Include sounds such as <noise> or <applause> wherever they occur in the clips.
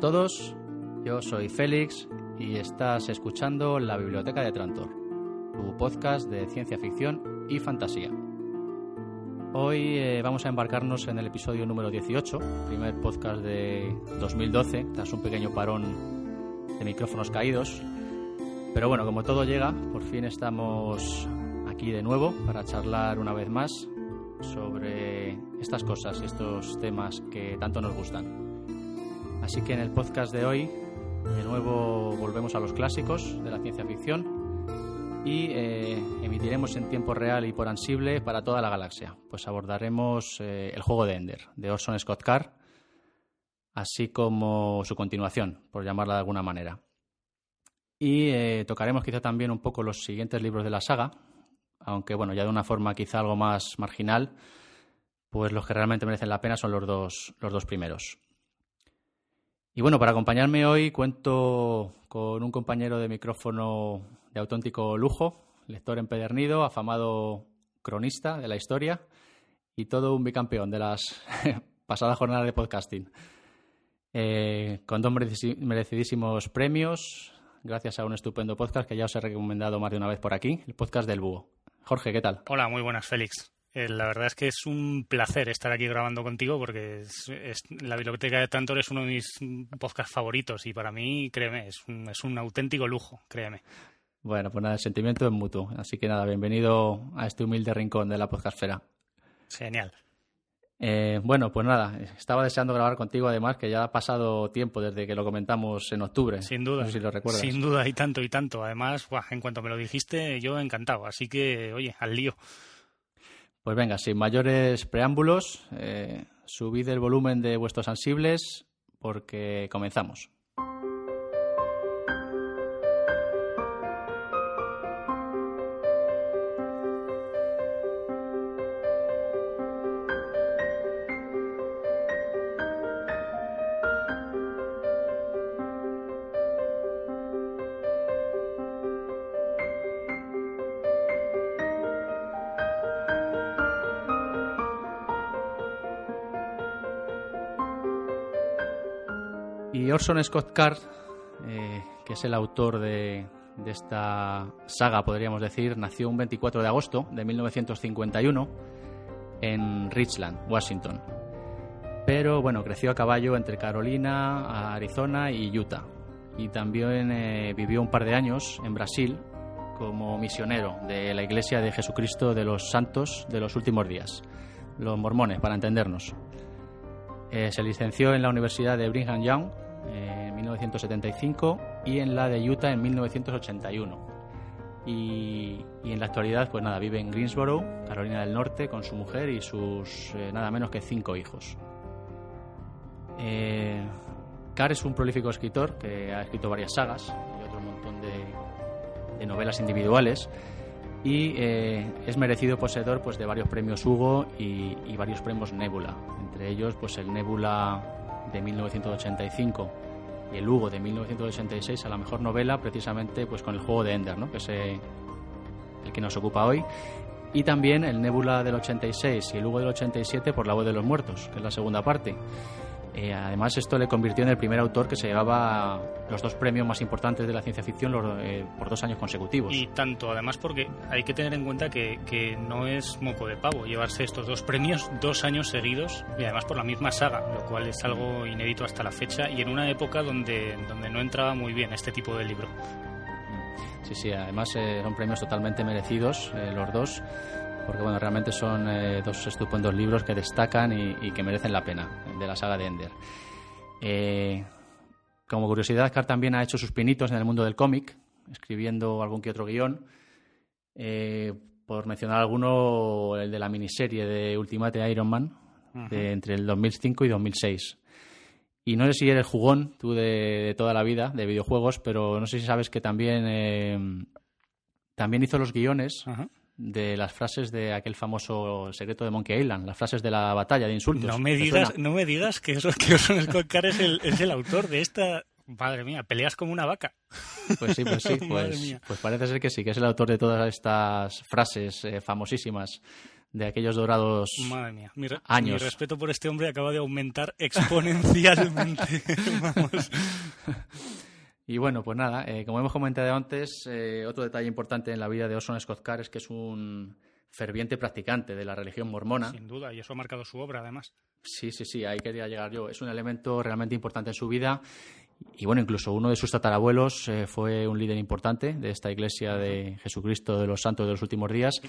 todos, yo soy Félix y estás escuchando La Biblioteca de Trantor, tu podcast de ciencia ficción y fantasía. Hoy eh, vamos a embarcarnos en el episodio número 18, primer podcast de 2012, tras un pequeño parón de micrófonos caídos. Pero bueno, como todo llega, por fin estamos aquí de nuevo para charlar una vez más sobre estas cosas, estos temas que tanto nos gustan. Así que en el podcast de hoy, de nuevo volvemos a los clásicos de la ciencia ficción y eh, emitiremos en tiempo real y por ansible para toda la galaxia. Pues abordaremos eh, el juego de Ender, de Orson Scott Card, así como su continuación, por llamarla de alguna manera. Y eh, tocaremos quizá también un poco los siguientes libros de la saga, aunque bueno, ya de una forma quizá algo más marginal, pues los que realmente merecen la pena son los dos, los dos primeros. Y bueno, para acompañarme hoy cuento con un compañero de micrófono de auténtico lujo, lector empedernido, afamado cronista de la historia y todo un bicampeón de las <laughs> pasadas jornadas de podcasting. Eh, con dos merecidísimos premios, gracias a un estupendo podcast que ya os he recomendado más de una vez por aquí, el podcast del Búho. Jorge, ¿qué tal? Hola, muy buenas, Félix. Eh, la verdad es que es un placer estar aquí grabando contigo porque la biblioteca de Tantor es uno de mis podcasts favoritos y para mí, créeme, es un, es un auténtico lujo, créeme. Bueno, pues nada, el sentimiento es mutuo. Así que nada, bienvenido a este humilde rincón de la podcastfera. Genial. Eh, bueno, pues nada, estaba deseando grabar contigo además, que ya ha pasado tiempo desde que lo comentamos en octubre. Sin duda. No sé si lo recuerdas. Sin duda, y tanto, y tanto. Además, en cuanto me lo dijiste, yo encantado. Así que, oye, al lío. Pues venga, sin mayores preámbulos, eh, subid el volumen de vuestros sensibles porque comenzamos. Orson Scott Card, eh, que es el autor de, esta saga, podríamos decir, nació un 24 de agosto de 1951 en Richland, Washington. Pero bueno, creció a caballo entre Carolina, Arizona y Utah. Y también eh, vivió un par de años en Brasil como misionero de la Iglesia de Jesucristo de los Santos de los Últimos Días, los mormones, para entendernos. Eh, se licenció en la Universidad de Brigham Young 1975 y en la de Utah en 1981. Y, en la actualidad, pues nada, vive en Greensboro, Carolina del Norte, con su mujer y sus eh, nada menos que cinco hijos. Eh, Carr es un prolífico escritor que ha escrito varias sagas y otro montón de, de novelas individuales y eh, es merecido poseedor pues, de varios premios Hugo y, y varios premios Nebula, entre ellos pues, el Nebula de 1985 y el Hugo de 1986 a la mejor novela precisamente pues con el juego de Ender, ¿no? que es eh, el que nos ocupa hoy. Y también el Nebula del 86 y el Hugo del 87 por La voz de los muertos, que es la segunda parte. Eh, además, esto le convirtió en el primer autor que se llevaba los dos premios más importantes de la ciencia ficción los, eh, por dos años consecutivos. Y tanto, además, porque hay que tener en cuenta que, que, no es moco de pavo llevarse estos dos premios dos años seguidos y además por la misma saga, lo cual es algo inédito hasta la fecha y en una época donde, donde no entraba muy bien este tipo de libro. Sí, sí, además eh, son premios totalmente merecidos los dos porque bueno, realmente son eh, dos estupendos libros que destacan y, y, que merecen la pena de la saga de Ender. Eh, como curiosidad, Carr también ha hecho sus pinitos en el mundo del cómic, escribiendo algún que otro guion. Eh, por mencionar alguno, el de la miniserie de Ultimate Iron Man, de entre el 2005 y 2006. Y no sé si eres jugón, tú de, toda la vida, de videojuegos, pero no sé si sabes que también, eh, también hizo los guiones de las frases de aquel famoso secreto de Monkey Island, las frases de la batalla de insultos. No me digas, no me digas que, eso, que Orson Scott Card es el, es el autor de esta Madre mía, peleas como una vaca. Pues sí, pues sí, <laughs> pues, pues, parece ser que sí, que es el autor de todas estas frases eh, famosísimas de aquellos dorados Madre mía, mi, años. Mi respeto por este hombre acaba de aumentar <laughs> exponencialmente. Vamos. <laughs> Y bueno, pues nada, eh, como hemos comentado antes, eh, otro detalle importante en la vida de Orson Scott Card es que es un ferviente practicante de la religión mormona. Sin duda, y eso ha marcado su obra, además. Sí, sí, sí, ahí quería llegar yo. Es un elemento realmente importante en su vida y bueno, incluso uno de sus tatarabuelos eh, fue un líder importante de esta iglesia de Jesucristo de los Santos de los últimos días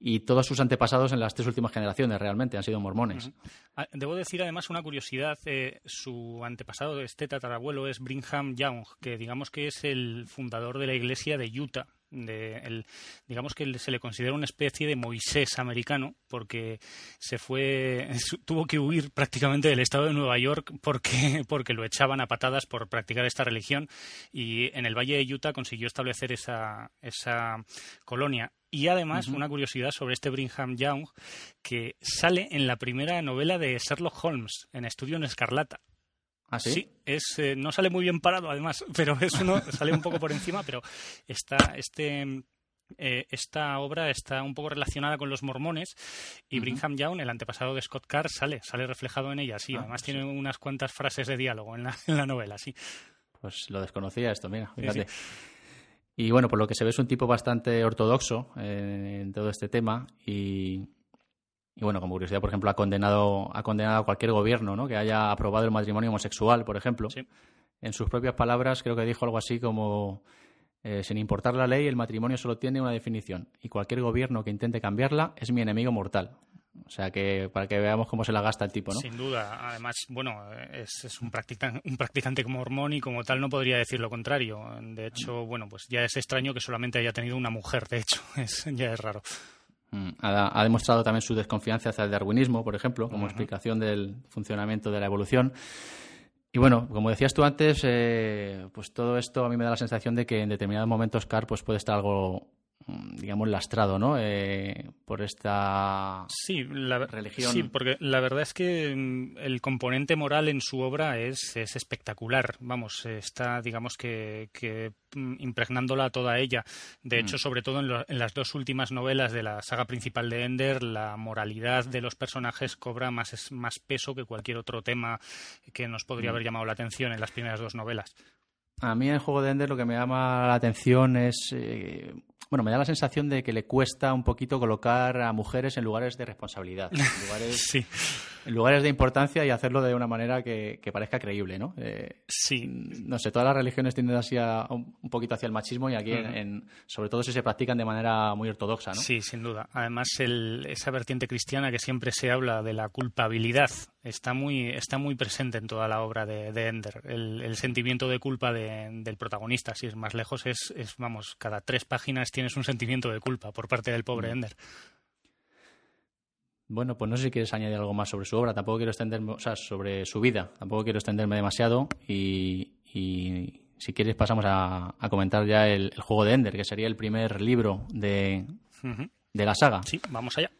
y todos sus antepasados en las tres últimas generaciones realmente han sido mormones. Ah, debo decir además una curiosidad, eh, su antepasado, este tatarabuelo, es Brigham Young, que digamos que es el fundador de la iglesia de Utah, de el, digamos que se le considera una especie de Moisés americano porque se fue <laughs> tuvo que huir prácticamente del estado de Nueva York porque <laughs> porque lo echaban a patadas por practicar esta religión y en el Valle de Utah consiguió establecer esa esa colonia y además, una curiosidad sobre este Brigham Young, que sale en la primera novela de Sherlock Holmes, en Estudio en Escarlata. ¿Ah, sí? es, eh, no sale muy bien parado además, <laughs> pero es uno, sale un poco por encima, pero está, este, eh, esta obra está un poco relacionada con los mormones y Brigham Young, el antepasado de Scott Carr, sale, sale reflejado en ella, sí. Ah, además tiene unas cuantas frases de diálogo en la, en la novela, sí. Pues lo desconocía esto, mira, fíjate. Y bueno, por lo que se ve es un tipo bastante ortodoxo eh, en todo este tema y, y bueno, como curiosidad, por ejemplo, ha condenado, ha condenado a cualquier gobierno ¿no? que haya aprobado el matrimonio homosexual, por ejemplo. En sus propias palabras, creo que dijo algo así como: eh, sin importar la ley, el matrimonio solo tiene una definición, y cualquier gobierno que intente cambiarla es mi enemigo mortal. O sea que para que veamos cómo se la gasta el tipo, ¿no? Sin duda. Además, bueno, es, es un, practicante, un practicante como mormón y como tal no podría decir lo contrario. De hecho, bueno, pues ya es extraño que solamente haya tenido una mujer, de hecho. <laughs> Es, ya es raro. Mm, ha, demostrado también su desconfianza hacia el darwinismo, por ejemplo, como explicación del funcionamiento de la evolución. Y bueno, como decías tú antes, eh, pues todo esto a mí me da la sensación de que en determinados momentos Carr pues puede estar algo digamos, lastrado, ¿no? Eh, por esta sí, la, religión. Sí, porque la verdad es que mm, el componente moral en su obra es, es espectacular. Vamos, está, digamos que, que mm, impregnándola toda ella. De hecho, sobre todo en, en, las dos últimas novelas de la saga principal de Ender, la moralidad de los personajes cobra más, más peso que cualquier otro tema que nos podría haber llamado la atención en las primeras dos novelas. A mí en el juego de Ender lo que me llama la atención es eh, bueno, me da la sensación de que le cuesta un poquito colocar a mujeres en lugares de responsabilidad, en <laughs> lugares de importancia y hacerlo de una manera que, parezca creíble, ¿no? Eh, sí. No sé, todas las religiones tienden así un poquito hacia el machismo y aquí, en, sobre todo si se practican de manera muy ortodoxa, ¿no? Sí, sin duda. Además, esa vertiente cristiana que siempre se habla de la culpabilidad está muy, está muy presente en toda la obra de, Ender. El, sentimiento de culpa del protagonista, si es más lejos, es, es, vamos, cada tres páginas tiene tienes un sentimiento de culpa por parte del pobre. Ender. Bueno, pues no sé si quieres añadir algo más sobre su obra. Tampoco quiero extenderme, o sea, sobre su vida. Tampoco quiero extenderme demasiado. Y, si quieres pasamos a, comentar ya el, juego de Ender, que sería el primer libro de, de la saga. Sí, vamos allá.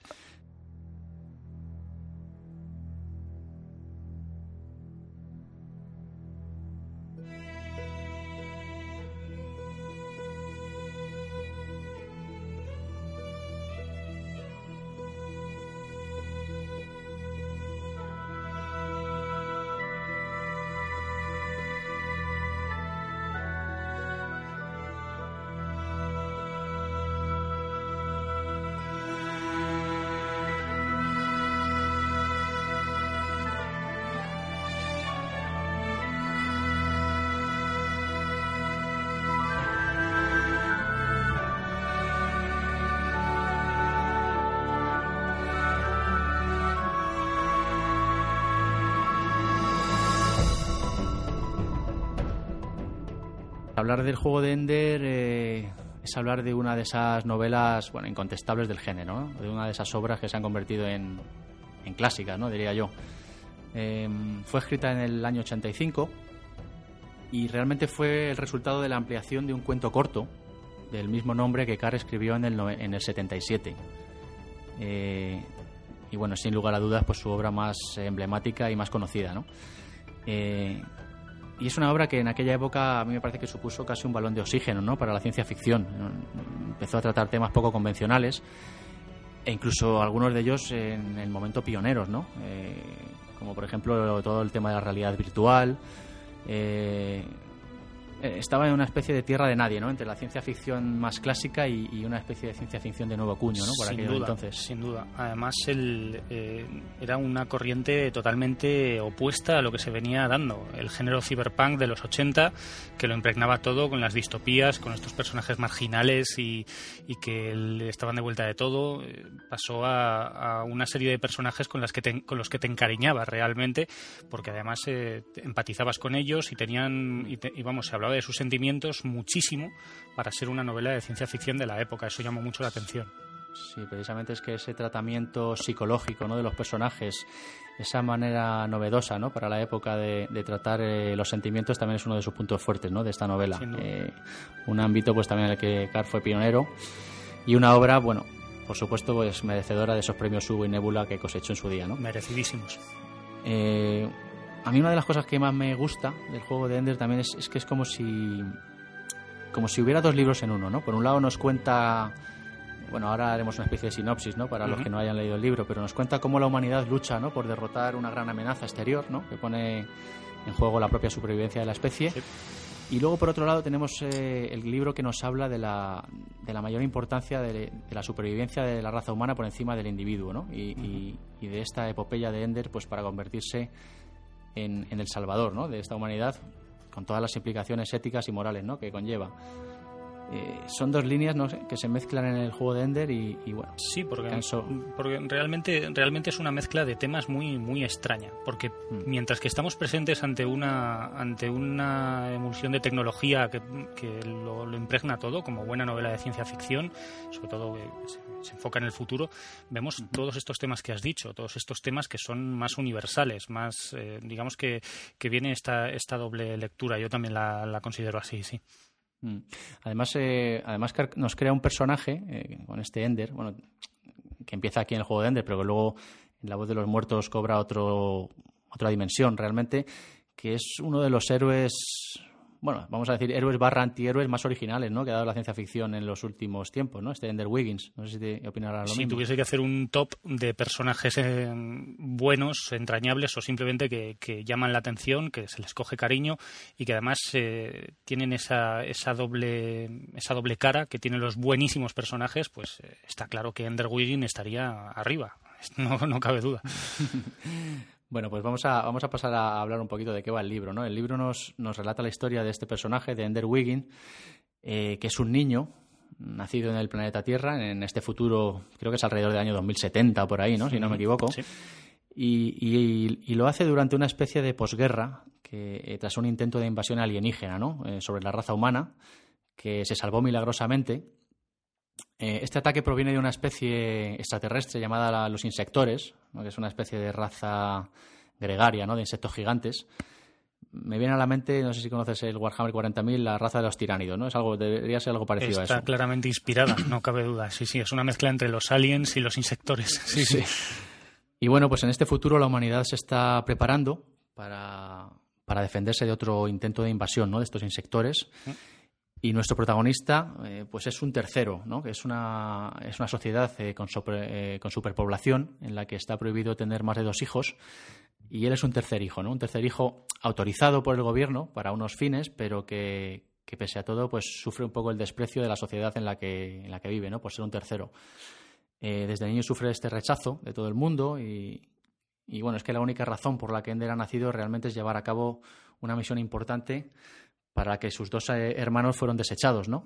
Hablar del juego de Ender eh, es hablar de una de esas novelas, bueno, incontestables del género, de una de esas obras que se han convertido en, en clásicas, ¿no? Diría yo. Em, fue escrita en el año 85 y realmente fue el resultado de la ampliación de un cuento corto del mismo nombre que Carr escribió en el, en el 77. Eh, y bueno, sin lugar a dudas, pues su obra más emblemática y más conocida, ¿no? Eh, y es una obra que en aquella época a mí me parece que supuso casi un balón de oxígeno, ¿no? Para la ciencia ficción. Empezó a tratar temas poco convencionales e incluso algunos de ellos en el momento pioneros, ¿no? Eh, como por ejemplo todo el tema de la realidad virtual, eh, estaba en una especie de tierra de nadie, ¿no? Entre la ciencia ficción más clásica y, una especie de ciencia ficción de nuevo cuño, ¿no? Por sin duda, entonces. Sin duda. Además, el, eh, era una corriente totalmente opuesta a lo que se venía dando. El género cyberpunk de los 80, que lo impregnaba todo con las distopías, con estos personajes marginales y, que estaban de vuelta de todo, eh, pasó a, una serie de personajes con, las que con los que te encariñabas realmente, porque además empatizabas con ellos y tenían, y, y vamos, se hablaba de sus sentimientos muchísimo para ser una novela de ciencia ficción de la época. Eso llamó mucho la atención. Sí, precisamente es que ese tratamiento psicológico ¿no? de los personajes, esa manera novedosa ¿no? para la época de, tratar eh, los sentimientos también es uno de sus puntos fuertes ¿no? de esta novela. Eh, un ámbito pues también en el que Carr fue pionero y una obra, bueno, por supuesto, pues merecedora de esos premios Hugo y Nebula que cosechó en su día. ¿no? Merecidísimos. Eh, a mí una de las cosas que más me gusta del juego de Ender también es, que es como si como si hubiera dos libros en uno, ¿no? Por un lado nos cuenta bueno, ahora haremos una especie de sinopsis, ¿no? Para los que no hayan leído el libro, pero nos cuenta cómo la humanidad lucha, ¿no? Por derrotar una gran amenaza exterior, ¿no? Que pone en juego la propia supervivencia de la especie. Y luego, por otro lado, tenemos eh, el libro que nos habla de la, de la mayor importancia de, la supervivencia de la raza humana por encima del individuo, ¿no? Y, y de esta epopeya de Ender, pues para convertirse en, el Salvador ¿no? de esta humanidad, con todas las implicaciones éticas y morales ¿no? que conlleva. Eh, son dos líneas que se mezclan en el juego de Ender y, bueno. Sí, porque, porque realmente, realmente es una mezcla de temas muy, muy extraña. Porque mm. mientras que estamos presentes ante una, ante una emulsión de tecnología que, lo, impregna todo, como buena novela de ciencia ficción, sobre todo eh, se, enfoca en el futuro, vemos todos estos temas que has dicho, todos estos temas que son más universales, más, eh, digamos que, que viene esta, esta doble lectura. Yo también la, la considero así, sí. Mm. Además, eh, además nos crea un personaje eh, con este Ender, bueno, que empieza aquí en el juego de Ender, pero que luego en La voz de los muertos cobra otro, otra dimensión realmente, que es uno de los héroes bueno, vamos a decir, héroes barra antihéroes más originales, ¿no? Que ha dado la ciencia ficción en los últimos tiempos, ¿no? Este Ender Wiggins. No sé si te opinarás lo si tuviese que hacer un top de personajes eh, buenos, entrañables o simplemente que, llaman la atención, que se les coge cariño y que además eh, tienen esa, esa, doble, esa doble cara que tienen los buenísimos personajes, pues eh, está claro que Ender Wiggins estaría arriba. <laughs> No, no cabe duda. <laughs> Bueno, pues vamos a, vamos a pasar a hablar un poquito de qué va el libro. ¿no? El libro nos, nos relata la historia de este personaje, de Ender Wiggin, eh, que es un niño nacido en el planeta Tierra, en este futuro, creo que es alrededor del año 2070 o por ahí, ¿no? si no me equivoco. Y, lo hace durante una especie de posguerra, que, eh, tras un intento de invasión alienígena ¿no? Eh, sobre la raza humana, que se salvó milagrosamente este ataque proviene de una especie extraterrestre llamada los insectores, que es una especie de raza gregaria ¿no? de insectos gigantes. Me viene a la mente, no sé si conoces el Warhammer 40.000, la raza de los tiránidos, ¿no? Es algo, debería ser algo parecido a eso. Está claramente inspirada, no cabe duda. Sí, sí, es una mezcla entre los aliens y los insectores. <laughs> Sí, sí. Y bueno, pues en este futuro la humanidad se está preparando para, para defenderse de otro intento de invasión, ¿no? De estos insectores. Y nuestro protagonista, eh, pues es un tercero, ¿no? que es una, es una sociedad eh, con, eh, con, superpoblación en la que está prohibido tener más de dos hijos. Y él es un tercer hijo, ¿no? un tercer hijo autorizado por el gobierno para unos fines, pero que, que pese a todo pues sufre un poco el desprecio de la sociedad en la que, en la que vive, ¿no? por ser un tercero. desde niño sufre este rechazo de todo el mundo y, y bueno, es que la única razón por la que Ender ha nacido realmente es llevar a cabo una misión importante para que sus dos eh, hermanos fueron desechados, ¿no?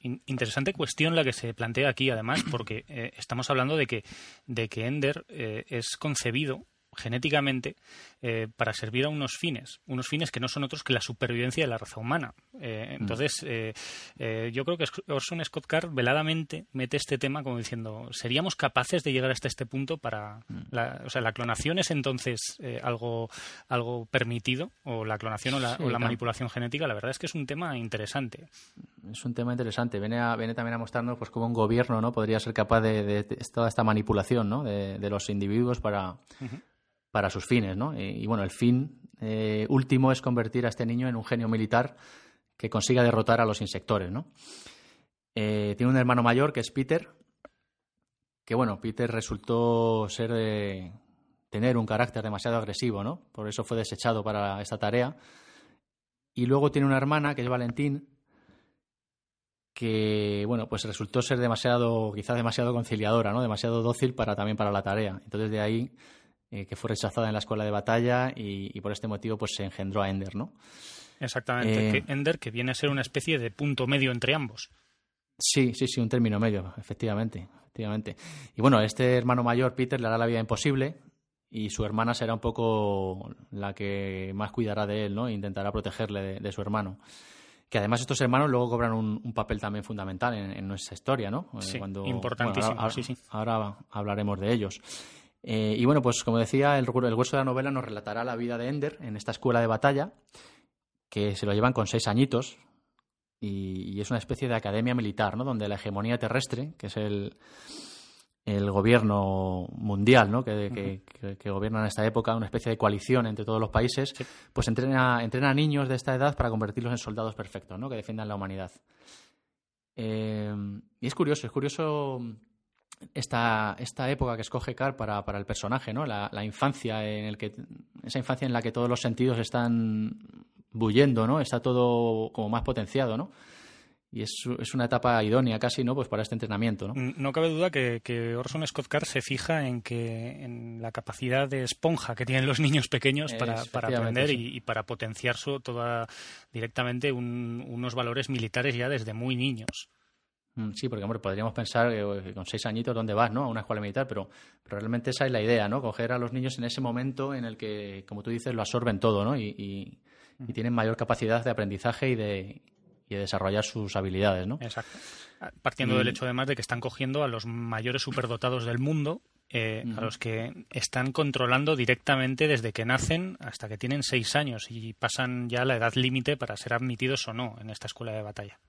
Interesante cuestión la que se plantea aquí, además, porque eh, estamos hablando de que, de que Ender eh, es concebido genéticamente eh, para servir a unos fines, unos fines que no son otros que la supervivencia de la raza humana. Eh, mm. entonces, eh, yo creo que Orson Scott Card veladamente mete este tema como diciendo, ¿seríamos capaces de llegar hasta este punto para... Mm. La, o sea, ¿la clonación es entonces algo, algo permitido? ¿O la clonación o la, manipulación genética? La verdad es que es un tema interesante. Es un tema interesante. Viene, viene también a mostrarnos pues cómo un gobierno no podría ser capaz de, toda esta manipulación ¿no? de, los individuos para para sus fines, ¿no? Y, bueno, el fin eh, último es convertir a este niño en un genio militar que consiga derrotar a los insectores, ¿no? Eh, tiene un hermano mayor que es Peter, que bueno, Peter resultó ser de tener un carácter demasiado agresivo, ¿no? Por eso fue desechado para esta tarea. Y luego tiene una hermana que es Valentín, que bueno, pues resultó ser demasiado, quizás demasiado conciliadora, ¿no? Demasiado dócil para también para la tarea. Entonces de ahí eh, que fue rechazada en la escuela de batalla y, por este motivo pues se engendró a Ender, ¿no? Exactamente, eh, Ender que viene a ser una especie de punto medio entre ambos. Sí, sí, sí, un término medio, efectivamente, efectivamente. Y bueno, este hermano mayor, Peter, le hará la vida imposible y su hermana será un poco la que más cuidará de él, ¿no? E intentará protegerle de, su hermano. Que además estos hermanos luego cobran un, papel también fundamental en, nuestra historia, ¿no? Eh, sí, importantísimo, sí, sí. ahora hablaremos de ellos. Eh, y bueno, pues como decía, el, el hueso de la novela nos relatará la vida de Ender en esta escuela de batalla, que se lo llevan con seis añitos, y, es una especie de academia militar, ¿no? Donde la hegemonía terrestre, que es el, el gobierno mundial, ¿no? Que, que, gobierna en esta época, una especie de coalición entre todos los países, pues entrena, entrena a niños de esta edad para convertirlos en soldados perfectos, ¿no? Que defiendan la humanidad. Eh, y es curioso, es curioso esta, esta época que escoge Carr para, para el personaje, ¿no? La, infancia en el que esa infancia en la que todos los sentidos están bullendo, ¿no? Está todo como más potenciado, ¿no? Y es, es, una etapa idónea casi, ¿no? Pues para este entrenamiento, ¿no? Mm, no cabe duda que, que Orson Scott Card se fija en que en la capacidad de esponja que tienen los niños pequeños para, para aprender y, para potenciar su, toda directamente unos valores militares ya desde muy niños. Mm, sí, porque hombre, podríamos pensar que con seis añitos dónde vas, ¿no? A una escuela militar, pero, pero realmente esa es la idea, ¿no? Coger a los niños en ese momento en el que, como tú dices, lo absorben todo, ¿no? Y, tienen mayor capacidad de aprendizaje y de, y de desarrollar sus habilidades, ¿no? Exacto. Partiendo del hecho además de que están cogiendo a los mayores superdotados del mundo, eh, a los que están controlando directamente desde que nacen hasta que tienen seis años y pasan ya la edad límite para ser admitidos o no en esta escuela de batalla.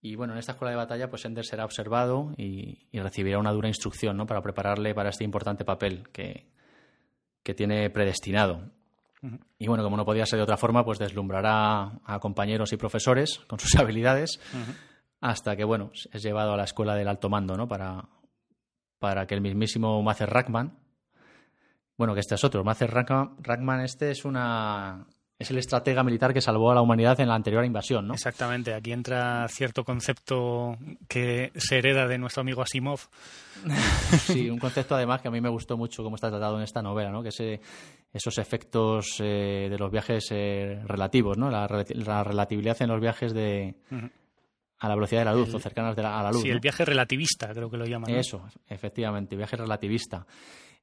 Y bueno, en esta escuela de batalla, pues Ender será observado y, recibirá una dura instrucción ¿no? para prepararle para este importante papel que, que tiene predestinado. Y bueno, como no podía ser de otra forma, pues deslumbrará a compañeros y profesores con sus <laughs> habilidades hasta que, bueno, es llevado a la escuela del alto mando, ¿no? Para, para que el mismísimo Macer Rackman, bueno, que este es otro, Macer Rackman este es una, es el estratega militar que salvó a la humanidad en la anterior invasión, ¿no? Exactamente. Aquí entra cierto concepto que se hereda de nuestro amigo Asimov. <laughs> sí, un <laughs> concepto además que a mí me gustó mucho cómo está tratado en esta novela, ¿no? Que es esos efectos eh, de los viajes eh, relativos, ¿no? La, relatividad en los viajes de a la velocidad de la luz o cercanas a la luz. Sí, el viaje relativista, creo que lo llaman. Eso, efectivamente, viaje relativista.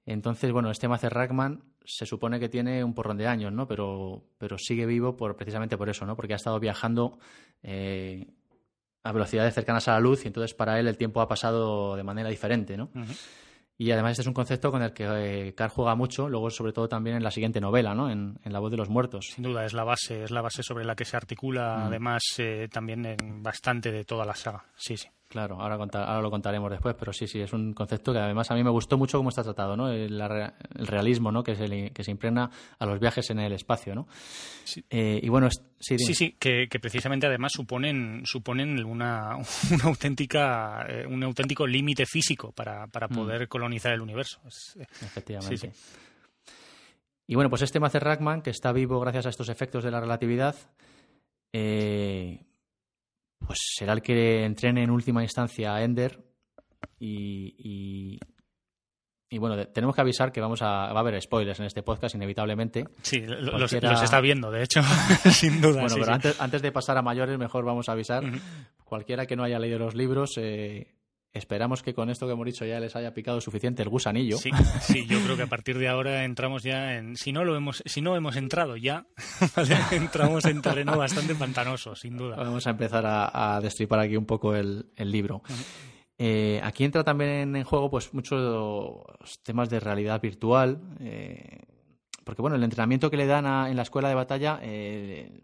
Entonces, bueno, este Macer Rackman se supone que tiene un porrón de años, ¿no? Pero, pero sigue vivo por, precisamente por eso, ¿no? Porque ha estado viajando eh, a velocidades cercanas a la luz y entonces para él el tiempo ha pasado de manera diferente, ¿no? Y además este es un concepto con el que eh, Carr juega mucho, luego sobre todo también en la siguiente novela, ¿no? En, La voz de los muertos. Sin duda, es la base, es la base sobre la que se articula además eh, también en bastante de toda la saga. Sí, sí. Claro, ahora, ahora lo contaremos después, pero sí, sí, es un concepto que además a mí me gustó mucho cómo está tratado, ¿no? El, realismo, ¿no? Que se, que se impregna a los viajes en el espacio, ¿no? Sí. Eh, y bueno, sí, sí, que, precisamente además suponen, suponen una, <laughs> una auténtica, eh, un auténtico límite físico para, para mm. poder colonizar el universo. Eh, Efectivamente. Y bueno, pues este Macer Rackman, que está vivo gracias a estos efectos de la relatividad, eh, pues será el que entrene en última instancia a Ender y, y, bueno, tenemos que avisar que vamos a, va a haber spoilers en este podcast inevitablemente. Sí, los, está viendo, de hecho, <laughs> sin duda. Bueno, pero Antes, de pasar a mayores, mejor vamos a avisar. Cualquiera que no haya leído los libros, eh, Esperamos que con esto que hemos dicho ya les haya picado suficiente el gusanillo. Sí, sí, yo creo que a partir de ahora entramos ya en. Si no lo hemos, si no hemos entrado ya, <laughs> entramos en terreno bastante pantanoso, sin duda. Vamos a empezar a, destripar aquí un poco el, libro. Eh, aquí entra también en juego pues muchos temas de realidad virtual. Eh, porque bueno, el entrenamiento que le dan en la escuela de batalla eh,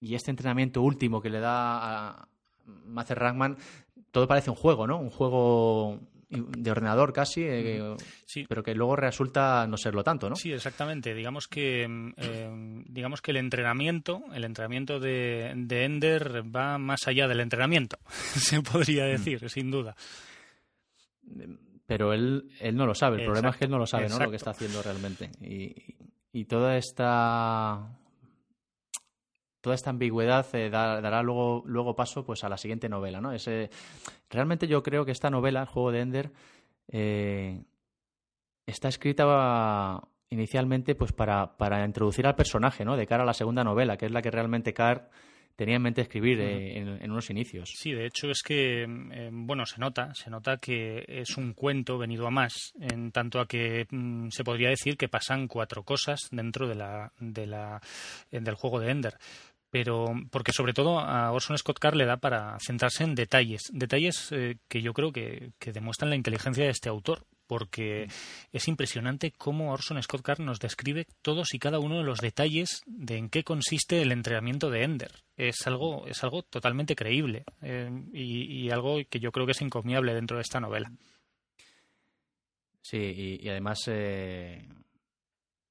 y este entrenamiento último que le da a Macer Ragman todo parece un juego, ¿no? Un juego de ordenador casi, eh, pero que luego resulta no serlo tanto, ¿no? Sí, exactamente. Digamos que mm, eh, digamos que el entrenamiento, el entrenamiento de, Ender va más allá del entrenamiento, <laughs> se podría mm. decir, sin duda. Pero él, él no lo sabe. El problema es que él no lo sabe, ¿no? Lo que está haciendo realmente. Y, y toda esta toda esta ambigüedad eh, dará luego, luego paso pues a la siguiente novela, ¿no? Ese, realmente yo creo que esta novela, el juego de Ender, eh, está escrita inicialmente pues para, para introducir al personaje, ¿no? De cara a la segunda novela, que es la que realmente Carr tenía en mente escribir eh, en, unos inicios. Sí, de hecho es que, bueno, se nota, se nota que es un cuento venido a más, en tanto a que mm, se podría decir que pasan cuatro cosas dentro de la, de la, del juego de Ender pero porque sobre todo a Orson Scott Card le da para centrarse en detalles, detalles eh, que yo creo que, demuestran la inteligencia de este autor, porque es impresionante cómo Orson Scott Card nos describe todos y cada uno de los detalles de en qué consiste el entrenamiento de Ender. Es algo, es algo totalmente creíble eh, y, algo que yo creo que es encomiable dentro de esta novela. Sí, y, además eh,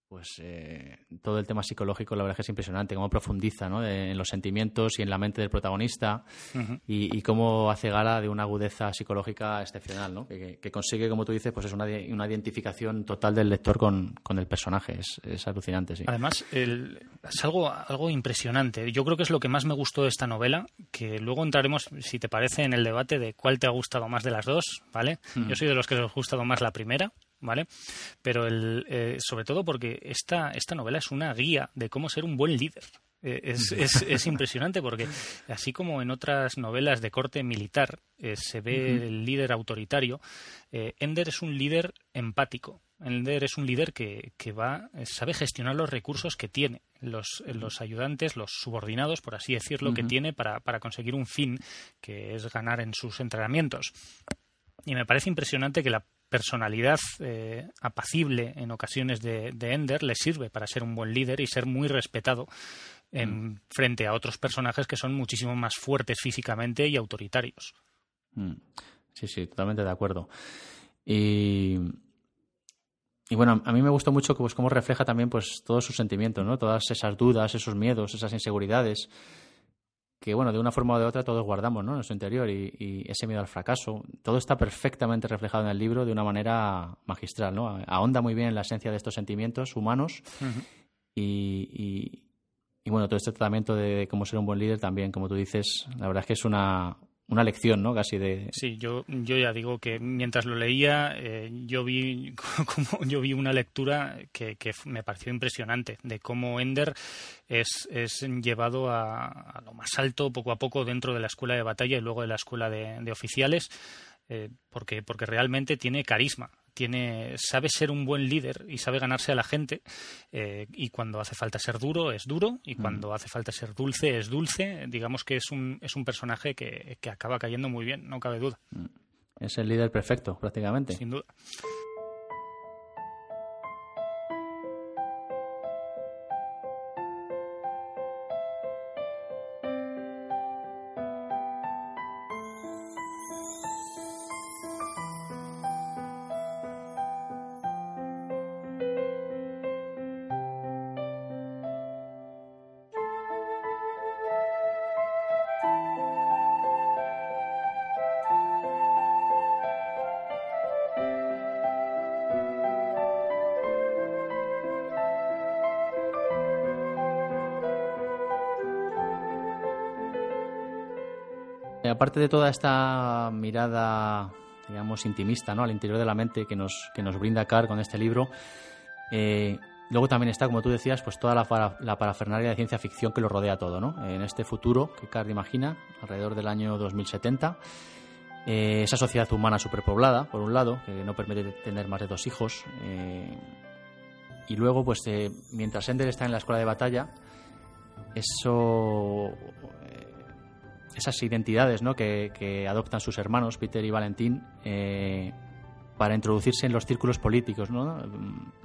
pues eh, todo el tema psicológico la verdad es que es impresionante, cómo profundiza ¿no? en los sentimientos y en la mente del protagonista y, cómo hace gala de una agudeza psicológica excepcional, ¿no? que, consigue, como tú dices, pues es una, una identificación total del lector con, con el personaje, es, es alucinante. Sí. Además, es algo, algo impresionante, yo creo que es lo que más me gustó de esta novela, que luego entraremos, si te parece, en el debate de cuál te ha gustado más de las dos, ¿vale? Yo soy de los que les ha gustado más la primera, ¿vale? Pero el, eh, sobre todo porque esta, esta novela es una guía de cómo ser un buen líder. Eh, es, <laughs> es, es, impresionante porque así como en otras novelas de corte militar eh, se ve el líder autoritario, Ender es un líder empático. Ender es un líder que, que va, sabe gestionar los recursos que tiene, los, los ayudantes, los subordinados, por así decirlo, que tiene para, para conseguir un fin, que es ganar en sus entrenamientos. Y me parece impresionante que la personalidad eh, apacible en ocasiones de, Ender le sirve para ser un buen líder y ser muy respetado en, mm. frente a otros personajes que son muchísimo más fuertes físicamente y autoritarios. Mm. Sí, sí, totalmente de acuerdo. Y, y bueno, a mí me gustó mucho pues, cómo refleja también pues, todos sus sentimientos, ¿no? todas esas dudas, esos miedos, esas inseguridades que, bueno, de una forma o de otra todos guardamos ¿no? en nuestro interior y, ese miedo al fracaso. Todo está perfectamente reflejado en el libro de una manera magistral. ¿no? Ahonda muy bien en la esencia de estos sentimientos humanos y, y, bueno, todo este tratamiento de cómo ser un buen líder también, como tú dices, la verdad es que es una, una lección, ¿no? Casi de. Sí, yo, yo ya digo que mientras lo leía, eh, yo vi <laughs> como yo vi una lectura que, que, me pareció impresionante de cómo Ender es, es llevado a, lo más alto poco a poco dentro de la escuela de batalla y luego de la escuela de, de oficiales. Eh, porque, porque realmente tiene carisma tiene, sabe ser un buen líder y sabe ganarse a la gente. Eh, y cuando hace falta ser duro, es duro. Y mm. cuando hace falta ser dulce, es dulce. Digamos que es un, es un personaje que, que acaba cayendo muy bien, no cabe duda. Mm. Es el líder perfecto, prácticamente. Sin duda. Aparte de toda esta mirada, digamos, intimista, ¿no? Al interior de la mente que nos, que nos brinda Carr con este libro, eh, luego también está, como tú decías, pues toda la, la, parafernalia de ciencia ficción que lo rodea todo, ¿no? En este futuro que Carr imagina, alrededor del año 2070, eh, esa sociedad humana superpoblada, por un lado, que no permite tener más de dos hijos. Eh, y luego, pues mientras Ender está en la escuela de batalla, eso esas identidades ¿no? que, adoptan sus hermanos, Peter y Valentín, para introducirse en los círculos políticos, ¿no?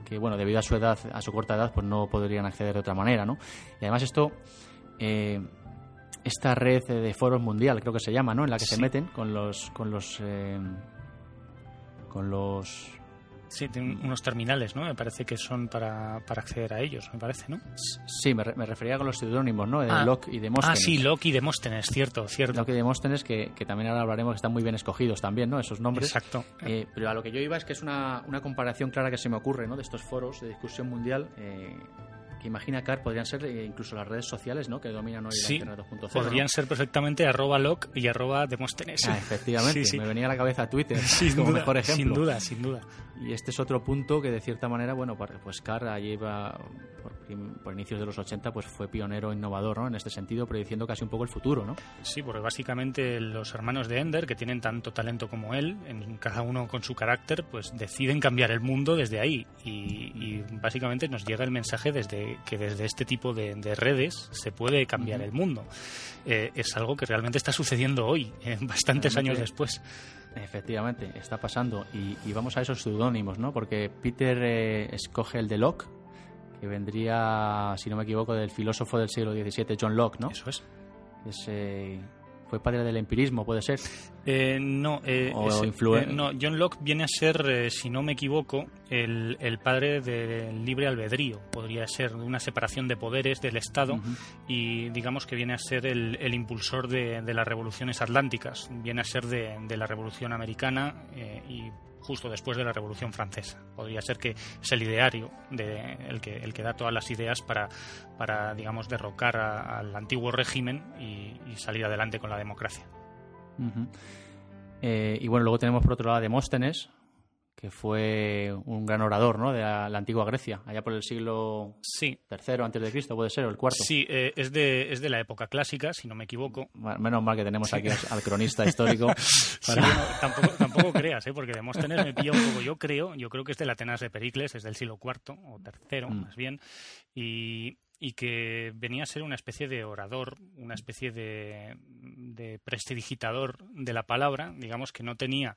que bueno, debido a su edad, a su corta edad, pues no podrían acceder de otra manera, ¿no? Y además esto esta red de foros mundial, creo que se llama, ¿no? En la que se meten con los con los eh, con los Sí, tienen unos terminales, ¿no? Me parece que son para, para acceder a ellos, me parece, ¿no? Sí, me, refería con los seudónimos, ¿no? De ah. Locke y Demóstenes. Ah, sí, Locke y Demóstenes, cierto, cierto. Locke y Demóstenes, que, que también ahora hablaremos, que están muy bien escogidos también, ¿no? Esos nombres. Exacto. Eh, pero a lo que yo iba es que es una, una comparación clara que se me ocurre, ¿no? De estos foros de discusión mundial. Eh, que imagina Car podrían ser eh, incluso las redes sociales ¿no? que dominan hoy sí, la 2.0. Podrían ser perfectamente arroba log y arroba Demóstenes. Ah, efectivamente, <laughs> me venía a la cabeza Twitter <laughs> como mejor ejemplo. Sin duda, sin duda. Y este es otro punto que de cierta manera, bueno, pues Carr allí iba por, inicios de los 80 pues fue pionero innovador ¿no? en este sentido, prediciendo casi un poco el futuro. ¿no? Sí, porque básicamente los hermanos de Ender, que tienen tanto talento como él, en cada uno con su carácter, pues deciden cambiar el mundo desde ahí. Y, básicamente nos llega el mensaje desde que desde este tipo de, redes se puede cambiar el mundo. Eh, es algo que realmente está sucediendo hoy, eh, bastantes años después. Efectivamente, está pasando. Y, vamos a esos seudónimos, ¿no? Porque Peter eh, escoge el de Locke, que vendría, si no me equivoco, del filósofo del siglo XVII, John Locke, ¿no? Eso es. Ese fue padre del empirismo, puede ser. Eh, no, eh, eh, no, John Locke viene a ser, si no me equivoco, el, padre del libre albedrío. Podría ser una separación de poderes del Estado y digamos que viene a ser el, impulsor de, las revoluciones atlánticas. Viene a ser de, de la revolución americana y justo después de la Revolución Francesa. Podría ser que es el ideario de, el, que, el que da todas las ideas para, digamos, derrocar al antiguo régimen y, salir adelante con la democracia. Eh, y bueno, luego tenemos por otro lado a Demóstenes, que fue un gran orador ¿no? de la, antigua Grecia, allá por el siglo sí. III antes de Cristo, puede ser, o el cuarto. Sí, eh, es, de, es de la época clásica, si no me equivoco. menos mal que tenemos aquí al, cronista <laughs> histórico. tampoco, tampoco creas, ¿eh? porque Demóstenes me pilla un poco. Yo creo, yo creo que es de la Atenas de Pericles, es del siglo IV o III, mm. más bien, y, y que venía a ser una especie de orador, una especie de, de prestidigitador de la palabra, digamos que no tenía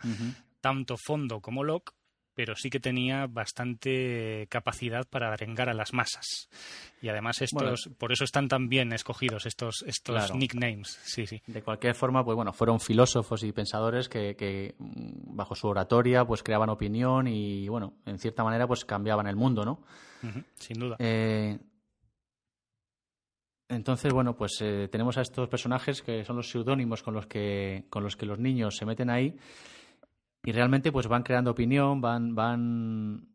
tanto fondo como Locke, pero sí que tenía bastante capacidad para arengar a las masas. Y además estos, por eso están tan bien escogidos estos, estos nicknames. Sí, sí. De cualquier forma, pues bueno, fueron filósofos y pensadores que, mm, bajo su oratoria pues creaban opinión y bueno, en cierta manera pues cambiaban el mundo, ¿no? sin duda. Eh, entonces, bueno, pues eh, tenemos a estos personajes que son los seudónimos con los que, con los que los niños se meten ahí y realmente pues van creando opinión, van, van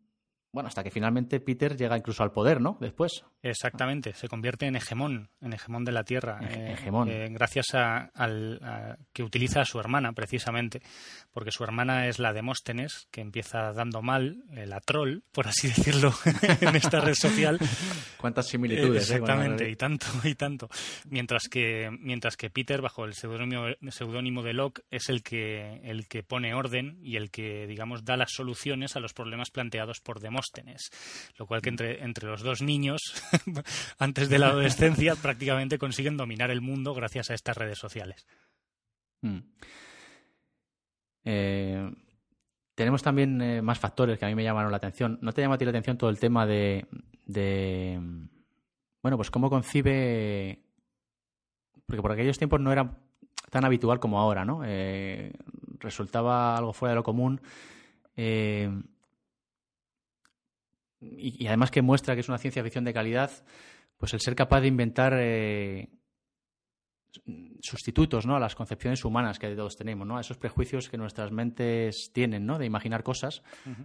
bueno, hasta que finalmente Peter llega incluso al poder, ¿no? Después. Exactamente, se convierte en hegemón, en hegemón de la Tierra. Eh, hegemón. Eh, gracias a, al que utiliza a su hermana, precisamente, porque su hermana es la Demóstenes, que empieza dando mal, eh, la troll, por así <laughs> decirlo, en esta red social. Cuántas similitudes. exactamente, y tanto, y tanto. Mientras que, mientras que Peter, bajo el seudónimo de Locke, es el que, el que pone orden y el que, digamos, da las soluciones a los problemas planteados por Demóstenes lo cual que entre, entre los dos niños, <laughs> antes de la <laughs> adolescencia, prácticamente consiguen dominar el mundo gracias a estas redes sociales. Mm. Eh, tenemos también eh, más factores que a mí me llamaron la atención. ¿No te llama a ti la atención todo el tema de, de bueno, pues cómo concibe, porque por aquellos tiempos no era tan habitual como ahora, ¿no? Eh, resultaba algo fuera de lo común y, además que muestra que es una ciencia ficción de calidad, pues el ser capaz de inventar eh, sustitutos ¿no? a las concepciones humanas que todos tenemos, ¿no? a esos prejuicios que nuestras mentes tienen, ¿no? de imaginar cosas,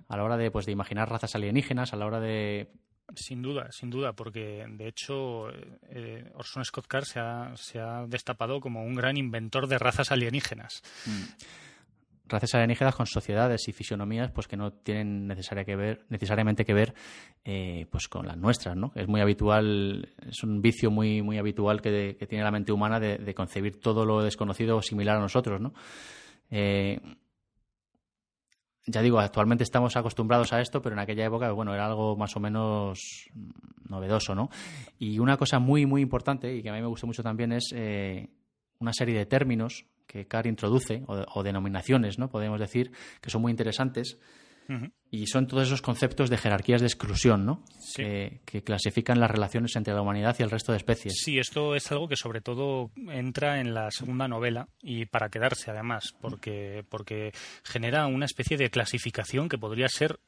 a la hora de, pues, de imaginar razas alienígenas, a la hora de sin duda, sin duda, porque de hecho eh, Orson Scott Card se ha, se ha, destapado como un gran inventor de razas alienígenas. Mm razas alienígenas con sociedades y fisionomías pues que no tienen necesaria que ver, necesariamente que ver eh, pues con las nuestras, ¿no? Es muy habitual, es un vicio muy, muy habitual que, tiene la mente humana de, concebir todo lo desconocido similar a nosotros, ¿no? Eh, ya digo, actualmente estamos acostumbrados a esto, pero en aquella época, bueno, era algo más o menos novedoso, ¿no? Y una cosa muy, muy importante y que a mí me gustó mucho también es eh, una serie de términos que CAR introduce, o, denominaciones, ¿no? Podemos decir, que son muy interesantes. Y son todos esos conceptos de jerarquías de exclusión, ¿no? Que, clasifican las relaciones entre la humanidad y el resto de especies. Sí, esto es algo que sobre todo entra en la segunda novela y para quedarse además, porque, porque genera una especie de clasificación que podría ser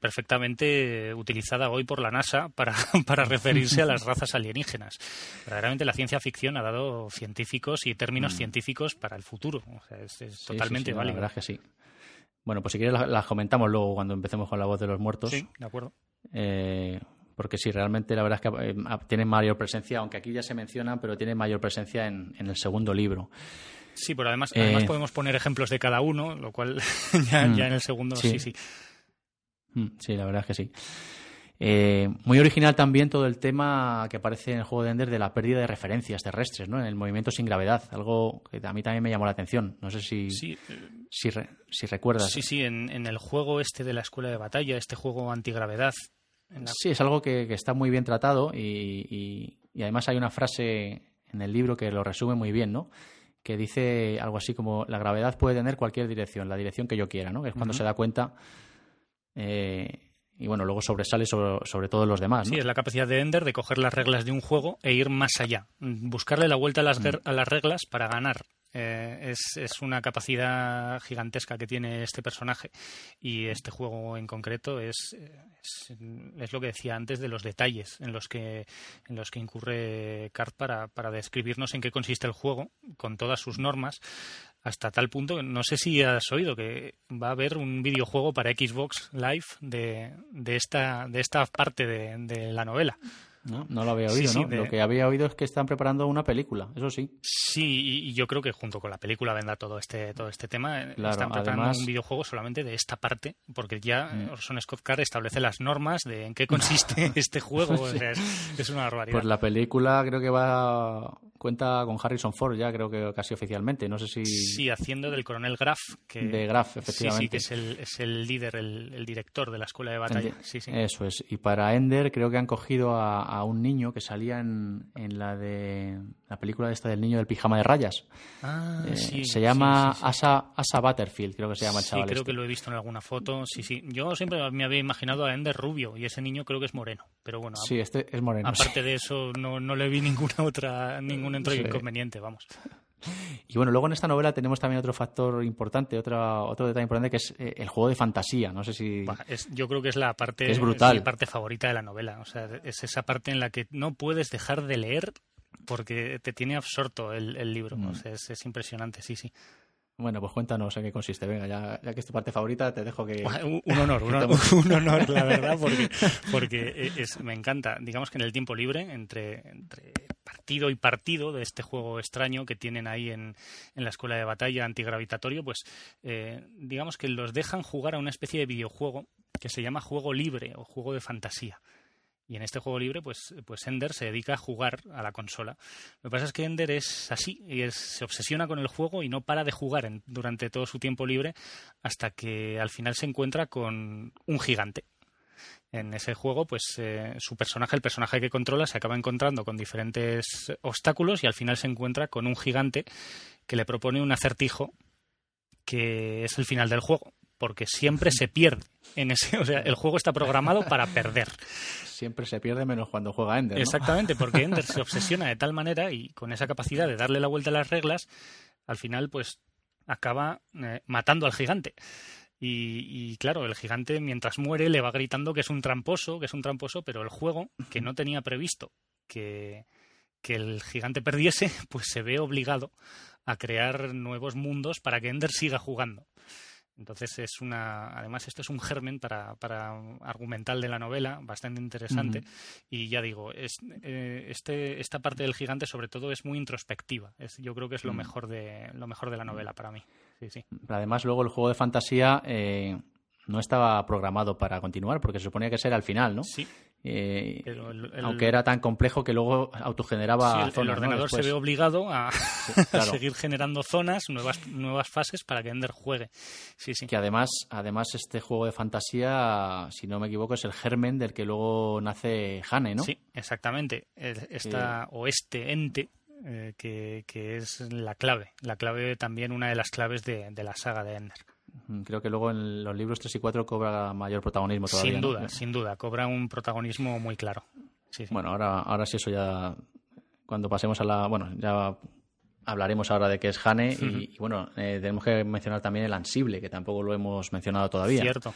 perfectamente utilizada hoy por la NASA para, <laughs> para referirse a las razas alienígenas. Verdaderamente la ciencia ficción ha dado científicos y términos mm. científicos para el futuro. O sea, es, totalmente válido. La verdad que sí. Bueno, pues si quieres las, comentamos luego cuando empecemos con la voz de los muertos. Sí, de acuerdo. Eh, porque sí, realmente la verdad es que eh, tienen mayor presencia, aunque aquí ya se mencionan, pero tienen mayor presencia en, el segundo libro. Sí, pero además, además eh, podemos poner ejemplos de cada uno, lo cual <laughs> ya, mm. ya en el segundo sí. sí. Sí, la verdad es que sí. Eh, muy original también todo el tema que aparece en el juego de Ender de la pérdida de referencias terrestres, ¿no? En el movimiento sin gravedad, algo que a mí también me llamó la atención. No sé si, sí, si, recuerdas. Sí, sí, en, el juego este de la escuela de batalla, este juego antigravedad. Sí, es algo que, está muy bien tratado y, además hay una frase en el libro que lo resume muy bien, ¿no? Que dice algo así como la gravedad puede tener cualquier dirección, la dirección que yo quiera, ¿no? es cuando se da cuenta eh, y bueno, luego sobresale sobre, sobre todos los demás. Sí, es la capacidad de Ender de coger las reglas de un juego e ir más allá, buscarle la vuelta a las, mm. a las reglas para ganar. Eh, es, es, una capacidad gigantesca que tiene este personaje y este juego en concreto es, es, lo que decía antes de los detalles en los que, en los que incurre Cart para, para describirnos en qué consiste el juego con todas sus normas hasta tal punto, no sé si has oído que va a haber un videojuego para Xbox Live de, de, esta, de esta parte de, de la novela. No, no lo había oído, ¿no? Lo que había oído es que están preparando una película, eso sí. Sí, y yo creo que junto con la película vendrá todo este todo este tema. están preparando un videojuego solamente de esta parte, porque ya mm. Orson Scott Card establece las normas de en qué consiste <laughs> este juego. es, una barbaridad. Pues la película creo que va cuenta con Harrison Ford ya, creo que casi oficialmente. No sé si. Sí, haciendo del coronel Graf. Que... De Graf, efectivamente. Sí, que es el, es el líder, el, director de la escuela de batalla. Sí, sí. Eso es. Y para Ender creo que han cogido a a un niño que salía en, en, la de la película esta del niño del pijama de rayas. Ah, eh, sí, se llama Asa, Asa Butterfield, creo que se llama el chaval. Sí, creo este. que lo he visto en alguna foto. Sí, sí. Yo siempre me había imaginado a Ender rubio y ese niño creo que es moreno. Pero bueno, sí, este es moreno. Aparte de eso, no, no le vi ninguna <laughs> otra, ningún entro inconveniente, vamos. Y bueno, luego en esta novela tenemos también otro factor importante, otro, otro detalle importante que es eh, el juego de fantasía. No sé si. yo creo que es la parte, es brutal. parte favorita de la novela. O sea, es esa parte en la que no puedes dejar de leer porque te tiene absorto el, libro. Mm. es, impresionante, sí, sí. Bueno, pues cuéntanos en qué consiste. Venga, ya, que es tu parte favorita, te dejo que... Un, honor, <laughs> un, honor, la verdad, porque, porque es, me encanta. Digamos que en el tiempo libre, entre, entre partido y partido de este juego extraño que tienen ahí en, en la escuela de batalla antigravitatorio, pues eh, digamos que los dejan jugar a una especie de videojuego que se llama juego libre o juego de fantasía. Y en este juego libre, pues, pues Ender se dedica a jugar a la consola. Lo que pasa es que Ender es así, y se obsesiona con el juego y no para de jugar durante todo su tiempo libre hasta que al final se encuentra con un gigante. En ese juego, pues eh, su personaje, el personaje que controla, se acaba encontrando con diferentes obstáculos y al final se encuentra con un gigante que le propone un acertijo que es el final del juego porque siempre se pierde en ese, o sea, el juego está programado para perder siempre se pierde menos cuando juega Ender. Exactamente, porque Ender se <laughs> obsesiona de tal manera y con esa capacidad de darle la vuelta a las reglas, al final pues acaba eh, matando al gigante. Y, claro, el gigante mientras muere le va gritando que es un tramposo, que es un tramposo, pero el juego, que no tenía previsto que, que el gigante perdiese, pues se ve obligado a crear nuevos mundos para que Ender siga jugando. Entonces es una, además esto es un germen para, para argumental de la novela bastante interesante y ya digo, es, eh, este, esta parte del gigante sobre todo es muy introspectiva. Es, yo creo que es lo mejor de lo mejor de la novela para mí. Sí, sí. Además luego el juego de fantasía eh, no estaba programado para continuar porque se suponía que era al final, ¿no? Sí. Eh, aunque era tan complejo que luego autogeneraba sí, el, ordenador se ve obligado <laughs> a, seguir generando zonas, nuevas, nuevas fases para que Ender juegue. Sí, sí. Que además, además este juego de fantasía, si no me equivoco, es el germen del que luego nace Hane, ¿no? Sí, exactamente. Esta, o este ente eh, que, es la clave, la clave también una de las claves de, la saga de Ender. Creo que luego en los libros 3 y 4 cobra mayor protagonismo todavía. Sin duda, sin duda, cobra un protagonismo muy claro. Bueno, ahora, ahora sí eso ya, cuando pasemos a la, bueno, ya hablaremos ahora de qué es Hane y, bueno, eh, tenemos que mencionar también el ansible, que tampoco lo hemos mencionado todavía. Cierto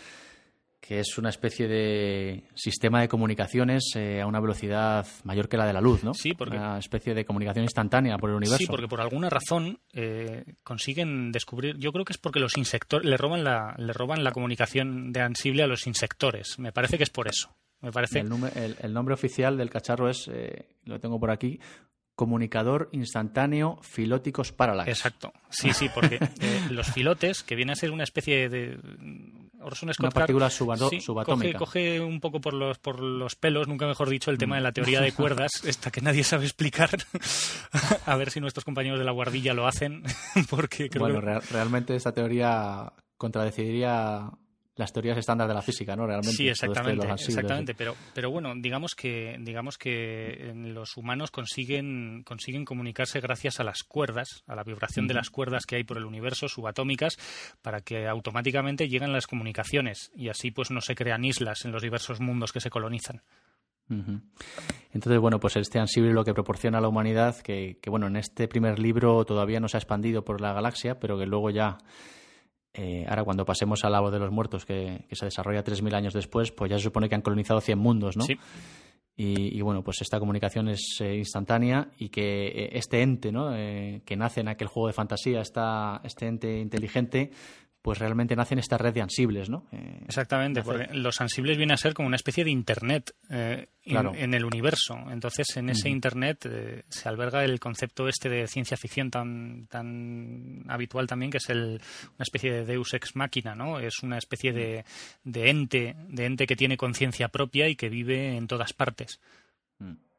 que es una especie de sistema de comunicaciones eh, a una velocidad mayor que la de la luz, ¿no? Sí, porque... Una especie de comunicación instantánea por el universo. Sí, porque por alguna razón eh, consiguen descubrir... Yo creo que es porque los insectores... Le roban la, le roban la comunicación de Ansible a los insectores. Me parece que es por eso. Me parece... El, nombre oficial del cacharro es, eh, lo tengo por aquí, comunicador instantáneo filóticos parallax. Exacto. Sí, sí, porque <laughs> los filotes, que viene a ser una especie de Orson Scott Una partícula subatómica. Coge, un poco por los, por los pelos, nunca mejor dicho, el tema de la teoría de <laughs> cuerdas, esta que nadie sabe explicar. <laughs> a ver si nuestros compañeros de la guardilla lo hacen, <laughs> porque creo Bueno, realmente esta teoría contradeciría las teorías estándar de la física, ¿no? Realmente. Sí, exactamente, exactamente. Pero, pero bueno, digamos que, digamos que los humanos consiguen, consiguen comunicarse gracias a las cuerdas, a la vibración de las cuerdas que hay por el universo subatómicas, para que automáticamente lleguen las comunicaciones y así pues no se crean islas en los diversos mundos que se colonizan. Entonces, bueno, pues este ansible lo que proporciona a la humanidad, que, que bueno, en este primer libro todavía no se ha expandido por la galaxia, pero que luego ya eh, ahora, cuando pasemos al voz de los muertos, que, se desarrolla 3.000 años después, pues ya se supone que han colonizado 100 mundos, ¿no? Sí. Y, bueno, pues esta comunicación es eh, instantánea y que eh, este ente, ¿no? que nace en aquel juego de fantasía, este ente inteligente, pues realmente nacen esta red de ansibles, ¿no? Eh, Exactamente, porque los ansibles vienen a ser como una especie de Internet eh, en, el universo. Entonces, en ese Internet eh, se alberga el concepto este de ciencia ficción tan, tan habitual también, que es el, una especie de Deus ex machina, ¿no? Es una especie de, de ente, de ente que tiene conciencia propia y que vive en todas partes. Mm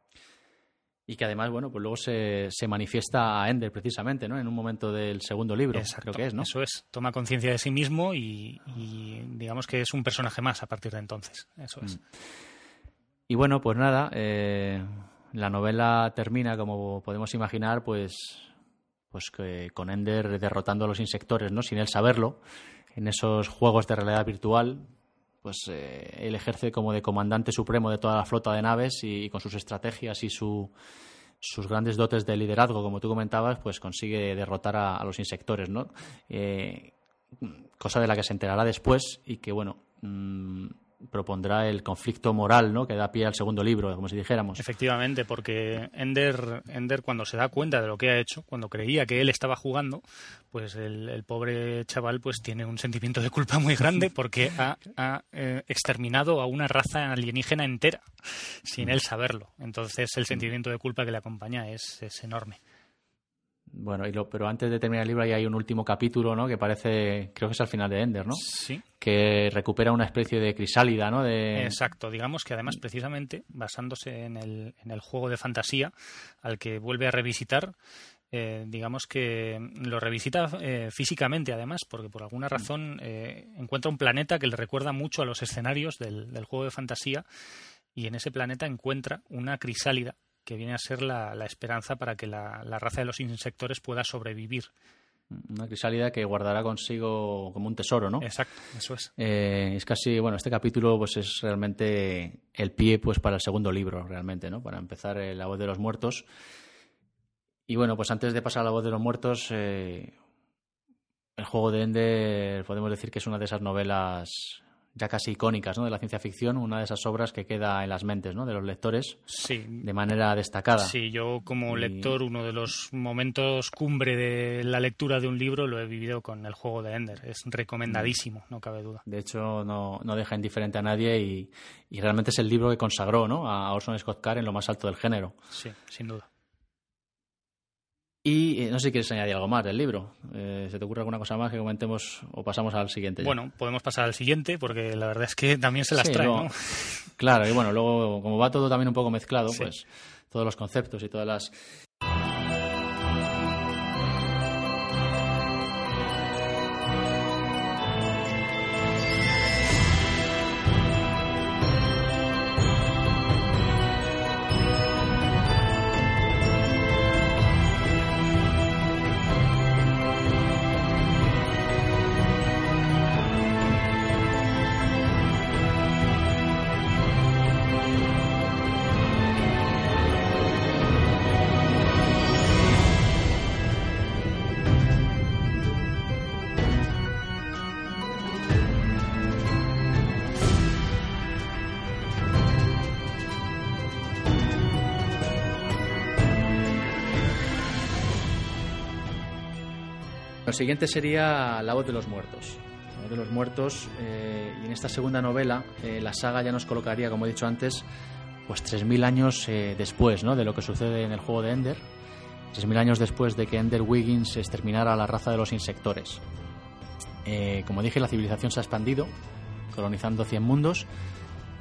y que además, bueno, pues luego se, se manifiesta a Ender precisamente, ¿no? En un momento del segundo libro, creo que es, ¿no? Eso es, toma conciencia de sí mismo y, digamos que es un personaje más a partir de entonces, eso es. Mm. Y bueno, pues nada, eh, la novela termina, como podemos imaginar, pues, pues que con Ender derrotando a los insectores, ¿no? Sin él saberlo, en esos juegos de realidad virtual, pues eh, él ejerce como de comandante supremo de toda la flota de naves y, con sus estrategias y sus grandes dotes de liderazgo, como tú comentabas, pues consigue derrotar a, los insectores, ¿no? Eh, cosa de la que se enterará después y que, bueno, mm, propondrá el conflicto moral ¿no? que da pie al segundo libro, como si dijéramos. Efectivamente, porque Ender, Ender cuando se da cuenta de lo que ha hecho, cuando creía que él estaba jugando, pues el, pobre chaval pues tiene un sentimiento de culpa muy grande <laughs> porque ha, eh, exterminado a una raza alienígena entera sin él saberlo. Entonces el sentimiento de culpa que le acompaña es, es enorme. Bueno, y lo, pero antes de terminar el libro hay un último capítulo, ¿no? Que parece, creo que es al final de Ender, ¿no? Sí. Que recupera una especie de crisálida, ¿no? De... Exacto. Digamos que además, precisamente, basándose en el, en el juego de fantasía al que vuelve a revisitar, eh, digamos que lo revisita eh, físicamente, además, porque por alguna razón eh, encuentra un planeta que le recuerda mucho a los escenarios del, del juego de fantasía y en ese planeta encuentra una crisálida que viene a ser la, esperanza para que la, raza de los insectores pueda sobrevivir. Una crisálida que guardará consigo como un tesoro, ¿no? Exacto, eso es. Eh, es casi, bueno, este capítulo pues es realmente el pie pues para el segundo libro, realmente, ¿no? Para empezar eh, La voz de los muertos. Y bueno, pues antes de pasar a La voz de los muertos, eh, el juego de Ender podemos decir que es una de esas novelas ya casi icónicas ¿no? de la ciencia ficción, una de esas obras que queda en las mentes ¿no? de los lectores sí. de manera destacada. Sí, yo como lector uno de los momentos cumbre de la lectura de un libro lo he vivido con el juego de Ender. Es recomendadísimo, no cabe duda. De hecho, no, no deja indiferente a nadie y, y, realmente es el libro que consagró ¿no? a Orson Scott Card en lo más alto del género. Sí, sin duda. Y eh, no sé si quieres añadir algo más del libro. Eh, ¿Se te ocurre alguna cosa más que comentemos o pasamos al siguiente? Bueno, podemos pasar al siguiente porque la verdad es que también se las trae, ¿no? Claro, y bueno, luego como va todo también un poco mezclado, pues todos los conceptos y todas las Lo siguiente sería La voz de los muertos. La voz de los muertos, eh, y en esta segunda novela, eh, la saga ya nos colocaría, como he dicho antes, pues 3.000 años eh, después ¿no? de lo que sucede en el juego de Ender. 3.000 años después de que Ender Wiggins exterminara a la raza de los insectores. como dije, la civilización se ha expandido, colonizando 100 mundos,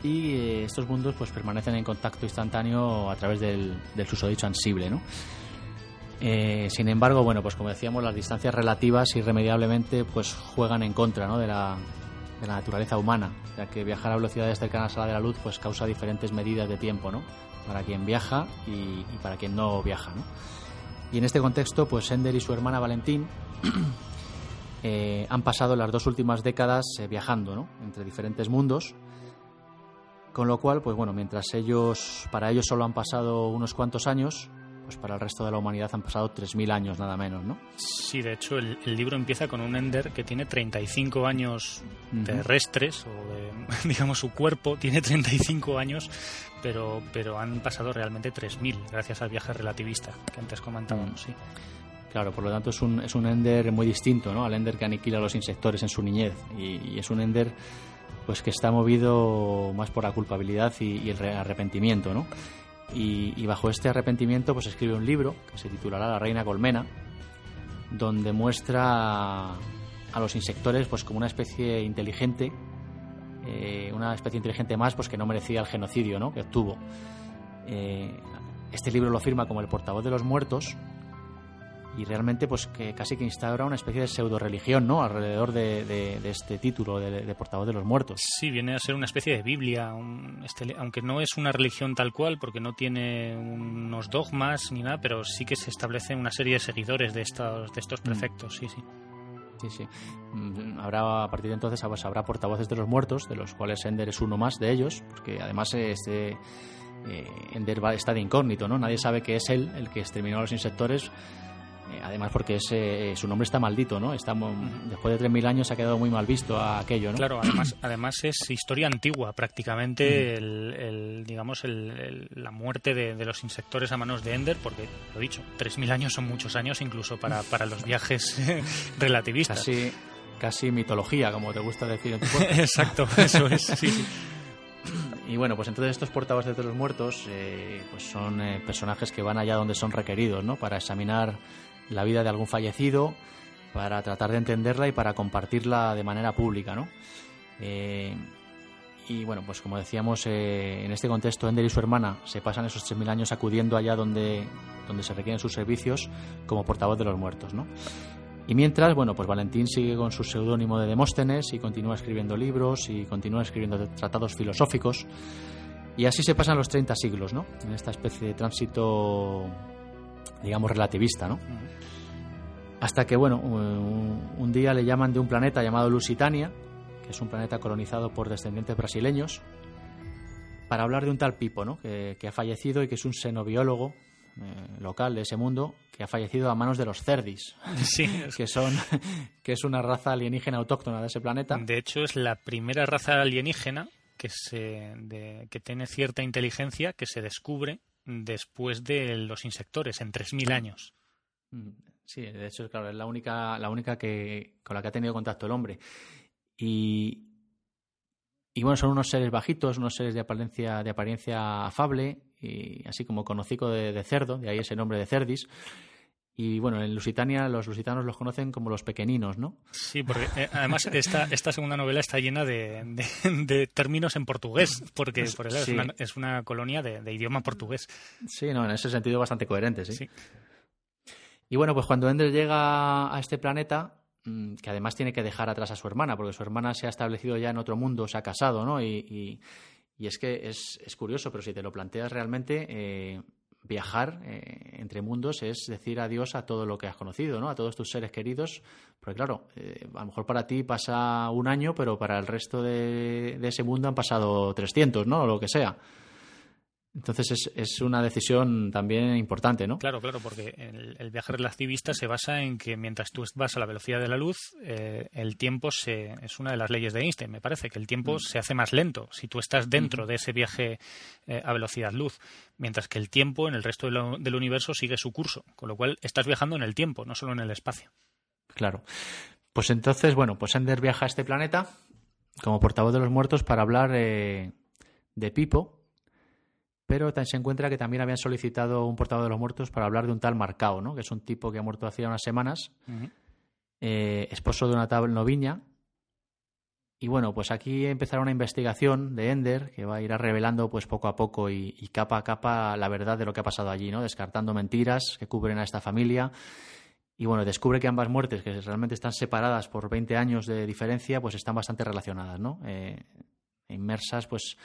y estos mundos pues permanecen en contacto instantáneo a través del, del susodicho ansible, ¿no? Eh, sin embargo, bueno, pues como decíamos, las distancias relativas irremediablemente pues juegan en contra de, la, naturaleza humana, ya que viajar a velocidades cercanas a la de la luz pues causa diferentes medidas de tiempo, ¿no? Para quien viaja y, para quien no viaja. Y en este contexto, pues Ender y su hermana Valentín <clears throat> eh, han pasado las dos últimas décadas eh, viajando, ¿no? Entre diferentes mundos, con lo cual, pues bueno, mientras ellos, para ellos solo han pasado unos cuantos años, pues para el resto de la humanidad han pasado 3.000 años nada menos, ¿no? Sí, de hecho el, libro empieza con un Ender que tiene 35 años terrestres, o de, <laughs> digamos su cuerpo tiene 35 años, pero, pero han pasado realmente 3.000 gracias al viaje relativista que antes comentábamos, sí. Claro, por lo tanto es un, es un Ender muy distinto ¿no? al Ender que aniquila a los insectores en su niñez y, es un Ender pues que está movido más por la culpabilidad y, y el arrepentimiento, ¿no? Y, bajo este arrepentimiento pues escribe un libro que se titulará La Reina Colmena, donde muestra a los insectores pues como una especie inteligente, eh, una especie inteligente más pues que no merecía el genocidio ¿no? que obtuvo. Eh, este libro lo firma como el portavoz de los muertos y realmente pues que casi que instaura una especie de pseudo religión ¿no? alrededor de, este título de, portavoz de los muertos sí viene a ser una especie de biblia este, aunque no es una religión tal cual porque no tiene unos dogmas ni nada pero sí que se establece una serie de seguidores de estos de estos mm. prefectos sí sí sí sí mm, habrá a partir de entonces pues, habrá portavoces de los muertos de los cuales Ender es uno más de ellos porque además este eh, Ender está de incógnito no nadie sabe que es él el que exterminó a los insectores además porque ese, eh, su nombre está maldito, ¿no? Está, después de 3.000 años ha quedado muy mal visto a aquello, ¿no? Claro, además, <clears throat> además es historia antigua, prácticamente, el, digamos, el, la muerte de, los insectores a manos de Ender, porque, lo he dicho, 3.000 años son muchos años incluso para, para los viajes <laughs> relativistas. Casi, casi mitología, como te gusta decir en tu <laughs> Exacto, eso es, sí. <clears throat> Y bueno, pues entonces estos portavoces de los muertos eh, pues son personajes que van allá donde son requeridos, ¿no? Para examinar la vida de algún fallecido, para tratar de entenderla y para compartirla de manera pública, ¿no? Eh, y bueno, pues como decíamos, eh, en este contexto, Ender y su hermana se pasan esos 3.000 años acudiendo allá donde, donde se requieren sus servicios como portavoz de los muertos, ¿no? Y mientras, bueno, pues Valentín sigue con su seudónimo de Demóstenes y continúa escribiendo libros y continúa escribiendo tratados filosóficos. Y así se pasan los 30 siglos, ¿no? En esta especie de tránsito digamos, relativista, ¿no? Hasta que, bueno, un, día le llaman de un planeta llamado Lusitania, que es un planeta colonizado por descendientes brasileños, para hablar de un tal Pipo, ¿no? Que, ha fallecido y que es un xenobiólogo eh, local de ese mundo que ha fallecido a manos de los cerdis, <laughs> sí. que son <laughs> que es una raza alienígena autóctona de ese planeta. De hecho, es la primera raza alienígena que se que tiene cierta inteligencia que se descubre después de los insectores, en 3.000 años. Mm, sí, de hecho, claro, es la única, la única que, con la que ha tenido contacto el hombre. Y, y bueno, son unos seres bajitos, unos seres de apariencia, de apariencia afable, y así como con hocico de, cerdo, de ahí ese nombre de cerdis. Y bueno, en Lusitania los lusitanos los conocen como los pequeñinos, ¿no? Sí, porque eh, además esta, esta segunda novela está llena de, términos en portugués, porque por es, una, es, una, colonia de, idioma portugués. Sí, no, en ese sentido bastante coherente, sí. Y bueno, pues cuando Ender llega a este planeta, mm, que además tiene que dejar atrás a su hermana, porque su hermana se ha establecido ya en otro mundo, se ha casado, ¿no? Y, y, es que es, es, curioso, pero si te lo planteas realmente, eh, viajar eh, entre mundos es decir adiós a todo lo que has conocido, ¿no? A todos tus seres queridos, porque claro, eh, a lo mejor para ti pasa un año, pero para el resto de, de ese mundo han pasado 300, ¿no? O lo que sea. Entonces es, es, una decisión también importante, ¿no? Claro, claro, porque el, viaje relativista se basa en que mientras tú vas a la velocidad de la luz, eh, el tiempo se, es una de las leyes de Einstein, me parece, que el tiempo mm. se hace más lento si tú estás dentro de ese viaje eh, a velocidad luz, mientras que el tiempo en el resto del universo sigue su curso, con lo cual estás viajando en el tiempo, no solo en el espacio. Claro. Pues entonces, bueno, pues Ender viaja a este planeta como portavoz de los muertos para hablar eh, de Pipo, pero se encuentra que también habían solicitado un portavoz de los muertos para hablar de un tal Marcao, ¿no? que es un tipo que ha muerto hace unas semanas, eh, esposo de una tal noviña. Y bueno, pues aquí empezará una investigación de Ender que va a ir revelando pues poco a poco y, capa a capa la verdad de lo que ha pasado allí, ¿no? descartando mentiras que cubren a esta familia. Y bueno, descubre que ambas muertes, que realmente están separadas por 20 años de diferencia, pues están bastante relacionadas, ¿no? Eh, inmersas pues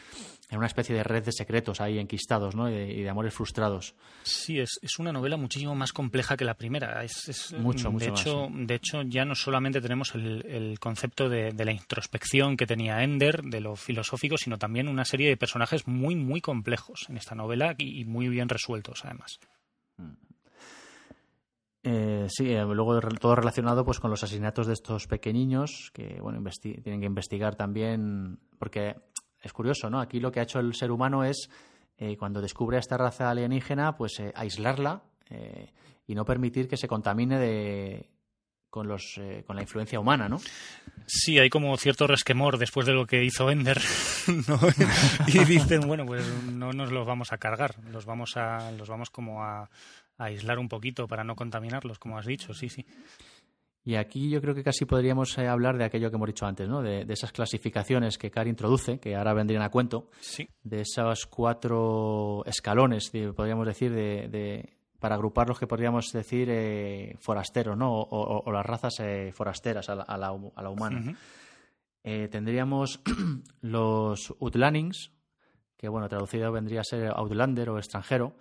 en una especie de red de secretos ahí enquistados ¿no? y, de, amores frustrados. Sí, es, es, una novela muchísimo más compleja que la primera. Es, mucho, mucho de hecho, De hecho, ya no solamente tenemos el, el concepto de, de, la introspección que tenía Ender, de lo filosófico, sino también una serie de personajes muy, muy complejos en esta novela y, muy bien resueltos, además. Eh, sí, eh, luego todo relacionado pues con los asesinatos de estos pequeñiños que bueno tienen que investigar también porque es curioso, ¿no? Aquí lo que ha hecho el ser humano es eh, cuando descubre a esta raza alienígena pues aislarla y no permitir que se contamine de con los con la influencia humana, ¿no? Sí, hay como cierto resquemor después de lo que hizo Ender, <laughs> y dicen bueno pues no nos los vamos a cargar, los vamos a los vamos como a aislar un poquito para no contaminarlos, como has dicho, sí, sí. Y aquí yo creo que casi podríamos eh, hablar de aquello que hemos dicho antes, ¿no? De, esas clasificaciones que Cari introduce, que ahora vendrían a cuento, sí. de esos cuatro escalones, podríamos decir, de, para agrupar los que podríamos decir eh, forasteros, ¿no? O, las razas eh, forasteras a la, a la, humana. tendríamos <clears throat> los Utlannings, que bueno, traducido vendría a ser Outlander o extranjero,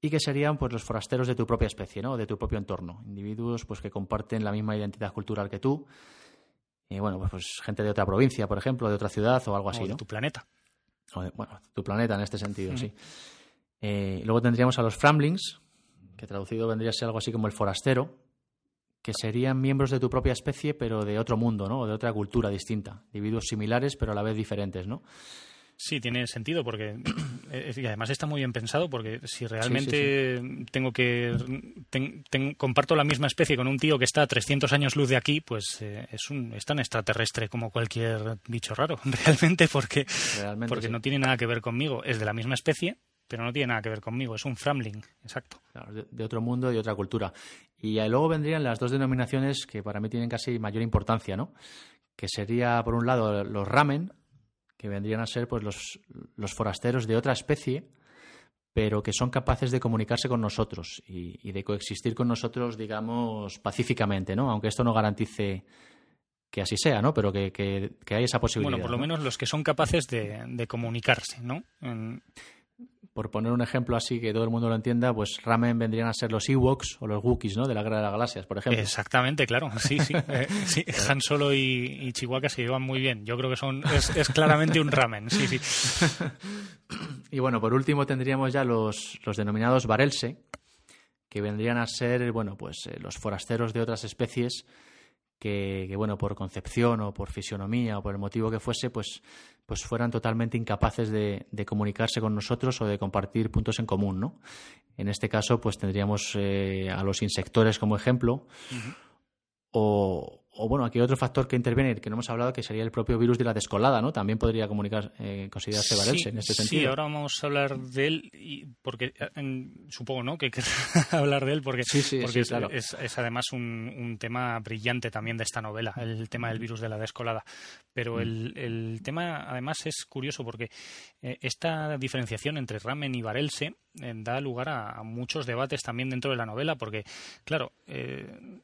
y que serían pues los forasteros de tu propia especie, ¿no? de tu propio entorno, individuos pues que comparten la misma identidad cultural que tú. Y bueno, pues, pues gente de otra provincia, por ejemplo, de otra ciudad o algo así, o de tu planeta. bueno, tu planeta en este sentido, sí. Eh, luego tendríamos a los Framlings, que traducido vendría a ser algo así como el forastero, que serían miembros de tu propia especie, pero de otro mundo, ¿no? O de otra cultura distinta. Individuos similares, pero a la vez diferentes, ¿no? Sí, tiene sentido porque <clears throat> y además está muy bien pensado porque si realmente tengo que comparto la misma especie con un tío que está a 300 años luz de aquí, pues eh, es un es tan extraterrestre como cualquier bicho raro, <laughs> realmente porque porque no tiene nada que ver conmigo, es de la misma especie, pero no tiene nada que ver conmigo, es un framling, exacto. de, otro mundo y otra cultura. Y luego vendrían las dos denominaciones que para mí tienen casi mayor importancia, ¿no? Que sería, por un lado, los ramen, que vendrían a ser pues los, los forasteros de otra especie, pero que son capaces de comunicarse con nosotros y, de coexistir con nosotros, digamos, pacíficamente, ¿no? Aunque esto no garantice que así sea, ¿no? Pero que, que, hay esa posibilidad. Bueno, por lo menos los que son capaces de, de comunicarse, ¿no? Por poner un ejemplo así que todo el mundo lo entienda, pues Ramen vendrían a ser los Ewoks o los Wookiees, ¿no? De la Guerra de las Galaxias, por ejemplo. Exactamente, claro. Sí, sí. <laughs> Eh, sí Han Solo y, Chihuahua se llevan muy bien. Yo creo que son es, claramente un Ramen, sí, sí. <laughs> y bueno, por último tendríamos ya los, los denominados Varelse, que vendrían a ser, bueno, pues eh, los forasteros de otras especies que, bueno, por concepción o por fisionomía o por el motivo que fuese, pues, pues fueran totalmente incapaces de, comunicarse con nosotros o de compartir puntos en común, ¿no? En este caso, pues tendríamos eh, a los insectores como ejemplo, o, o bueno, aquí hay otro factor que interviene que no hemos hablado, que sería el propio virus de la descolada, ¿no? También podría comunicar, eh, considerarse Varelse en este sentido. Sí, ahora vamos a hablar de él, y porque supongo, ¿no? Que <laughs> hablar de él porque, porque es, además un, tema brillante también de esta novela, el tema del virus de la descolada. Pero mm. el, tema, además, es curioso porque eh, esta diferenciación entre Ramen y Varelse eh, da lugar a, muchos debates también dentro de la novela, porque, claro,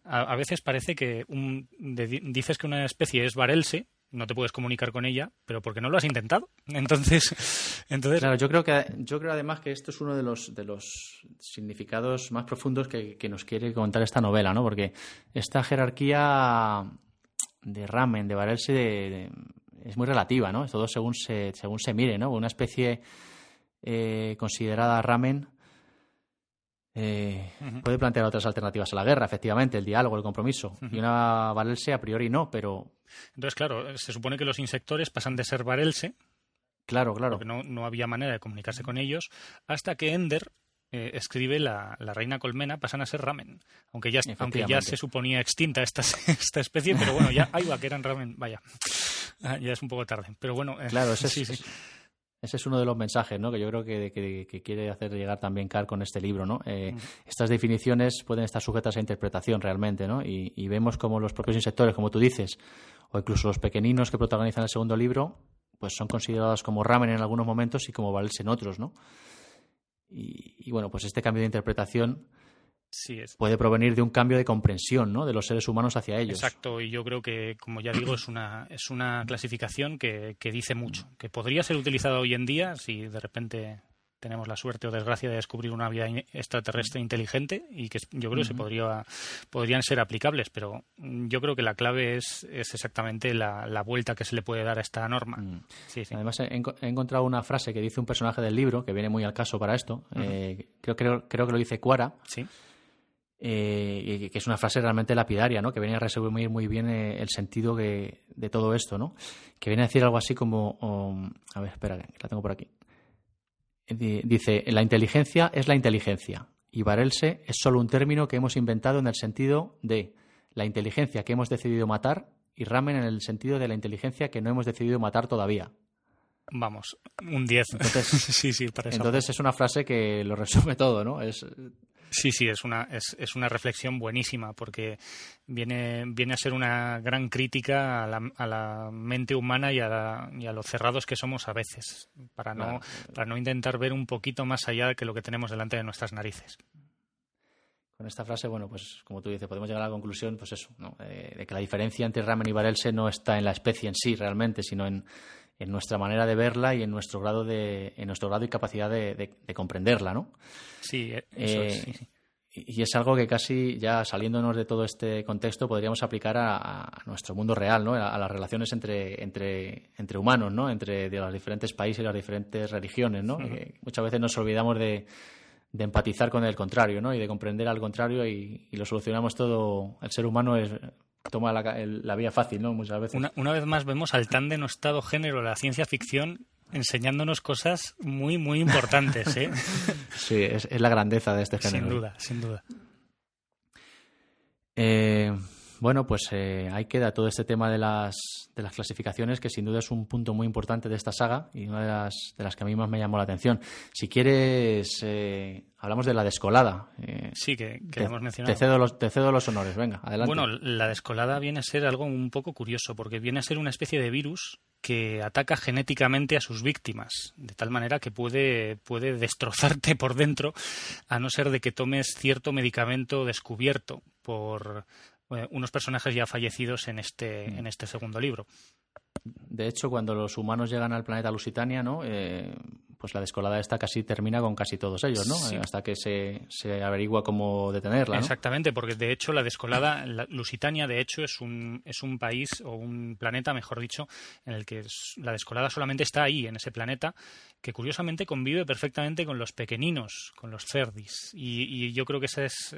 a, veces parece que un, dices que una especie es Varelse, no te puedes comunicar con ella, pero porque no lo has intentado. <laughs> Entonces, entonces claro, yo creo que yo creo además que esto es uno de los de los significados más profundos que, nos quiere contar esta novela, ¿no? Porque esta jerarquía de ramen, de Varelse, es muy relativa, ¿no? Todo según se según se mire, ¿no? Una especie eh, considerada ramen eh, puede plantear otras alternativas a la guerra, efectivamente, el diálogo, el compromiso. Y una Varelse a priori no, pero. Entonces, claro, se supone que los insectores pasan de ser Varelse. Claro, claro. Porque no, había manera de comunicarse con ellos, hasta que Ender eh, escribe la, reina colmena, pasan a ser ramen. Aunque ya, aunque ya se suponía extinta esta, <laughs> esta especie, pero bueno, ya, ahí va, que eran ramen, vaya. Ah, ya es un poco tarde. Pero bueno, eh, claro, sí, sí. Ese es uno de los mensajes ¿no? que yo creo que, quiere hacer llegar también Carr con este libro. ¿no? Eh, estas definiciones pueden estar sujetas a interpretación realmente ¿no? y, vemos como los propios insectores, como tú dices, o incluso los pequeñinos que protagonizan el segundo libro, pues son considerados como ramen en algunos momentos y como vales en otros. ¿no? Y bueno, pues este cambio de interpretación puede provenir de un cambio de comprensión ¿no? de los seres humanos hacia ellos. Exacto, y yo creo que, como ya digo, es una, es una clasificación que, que dice mucho, que podría ser utilizada hoy en día si de repente tenemos la suerte o desgracia de descubrir una vida extraterrestre inteligente y que yo creo que se podría, podrían ser aplicables, pero yo creo que la clave es, es exactamente la, la vuelta que se le puede dar a esta norma. Mm. Además, he, encontrado una frase que dice un personaje del libro que viene muy al caso para esto. Eh, creo, creo, creo que lo dice Cuara. Sí eh, que es una frase realmente lapidaria, ¿no? que viene a resumir muy bien eh, el sentido de todo esto, ¿no? que viene a decir algo así como, um, a ver, espera, la tengo por aquí. Dice, la inteligencia es la inteligencia y Varelse es solo un término que hemos inventado en el sentido de la inteligencia que hemos decidido matar y Ramen en el sentido de la inteligencia que no hemos decidido matar todavía. Vamos, un 10. Entonces, <laughs> sí, sí, entonces es una frase que lo resume todo, ¿no? Es, Sí, sí, es una, es, es, una reflexión buenísima porque viene, viene a ser una gran crítica a la, a la mente humana y a, y a, lo cerrados que somos a veces, para no, para no intentar ver un poquito más allá que lo que tenemos delante de nuestras narices. Con esta frase, bueno, pues como tú dices, podemos llegar a la conclusión, pues eso, ¿no? Eh, de que la diferencia entre ramen y barelse no está en la especie en sí realmente, sino en, en nuestra manera de verla y en nuestro grado de en nuestro grado y capacidad de, comprenderla, ¿no? Sí, eh, eso eh, Y es algo que casi ya saliéndonos de todo este contexto podríamos aplicar a, nuestro mundo real, ¿no? A, las relaciones entre, entre, entre humanos, ¿no? Entre de los diferentes países y las diferentes religiones, ¿no? muchas veces nos olvidamos de, de, empatizar con el contrario, ¿no? Y de comprender al contrario y, y lo solucionamos todo. El ser humano es toma la, vía fácil, ¿no? Muchas veces. Una, vez más vemos al tan denostado género de la ciencia ficción enseñándonos cosas muy, muy importantes, ¿eh? <laughs> sí, es, la grandeza de este género. Sin duda, sin duda. Eh, bueno, pues eh, ahí queda todo este tema de las, de las clasificaciones, que sin duda es un punto muy importante de esta saga y una de las, de las que a mí más me llamó la atención. Si quieres, eh, hablamos de la descolada. Eh, sí, que, hemos mencionado. Te cedo, los, te cedo los honores, venga, adelante. Bueno, la descolada viene a ser algo un poco curioso, porque viene a ser una especie de virus que ataca genéticamente a sus víctimas, de tal manera que puede, puede destrozarte por dentro, a no ser de que tomes cierto medicamento descubierto por unos personajes ya fallecidos en este, mm. en este segundo libro. De hecho, cuando los humanos llegan al planeta Lusitania, ¿no? Eh, pues la descolada esta casi termina con casi todos ellos, ¿no? Hasta que se, se, averigua cómo detenerla. Exactamente, porque de hecho la descolada, Lusitania, de hecho, es un, es un país o un planeta, mejor dicho, en el que la descolada solamente está ahí, en ese planeta, que curiosamente convive perfectamente con los pequeñinos, con los cerdis. Y, yo creo que esa es,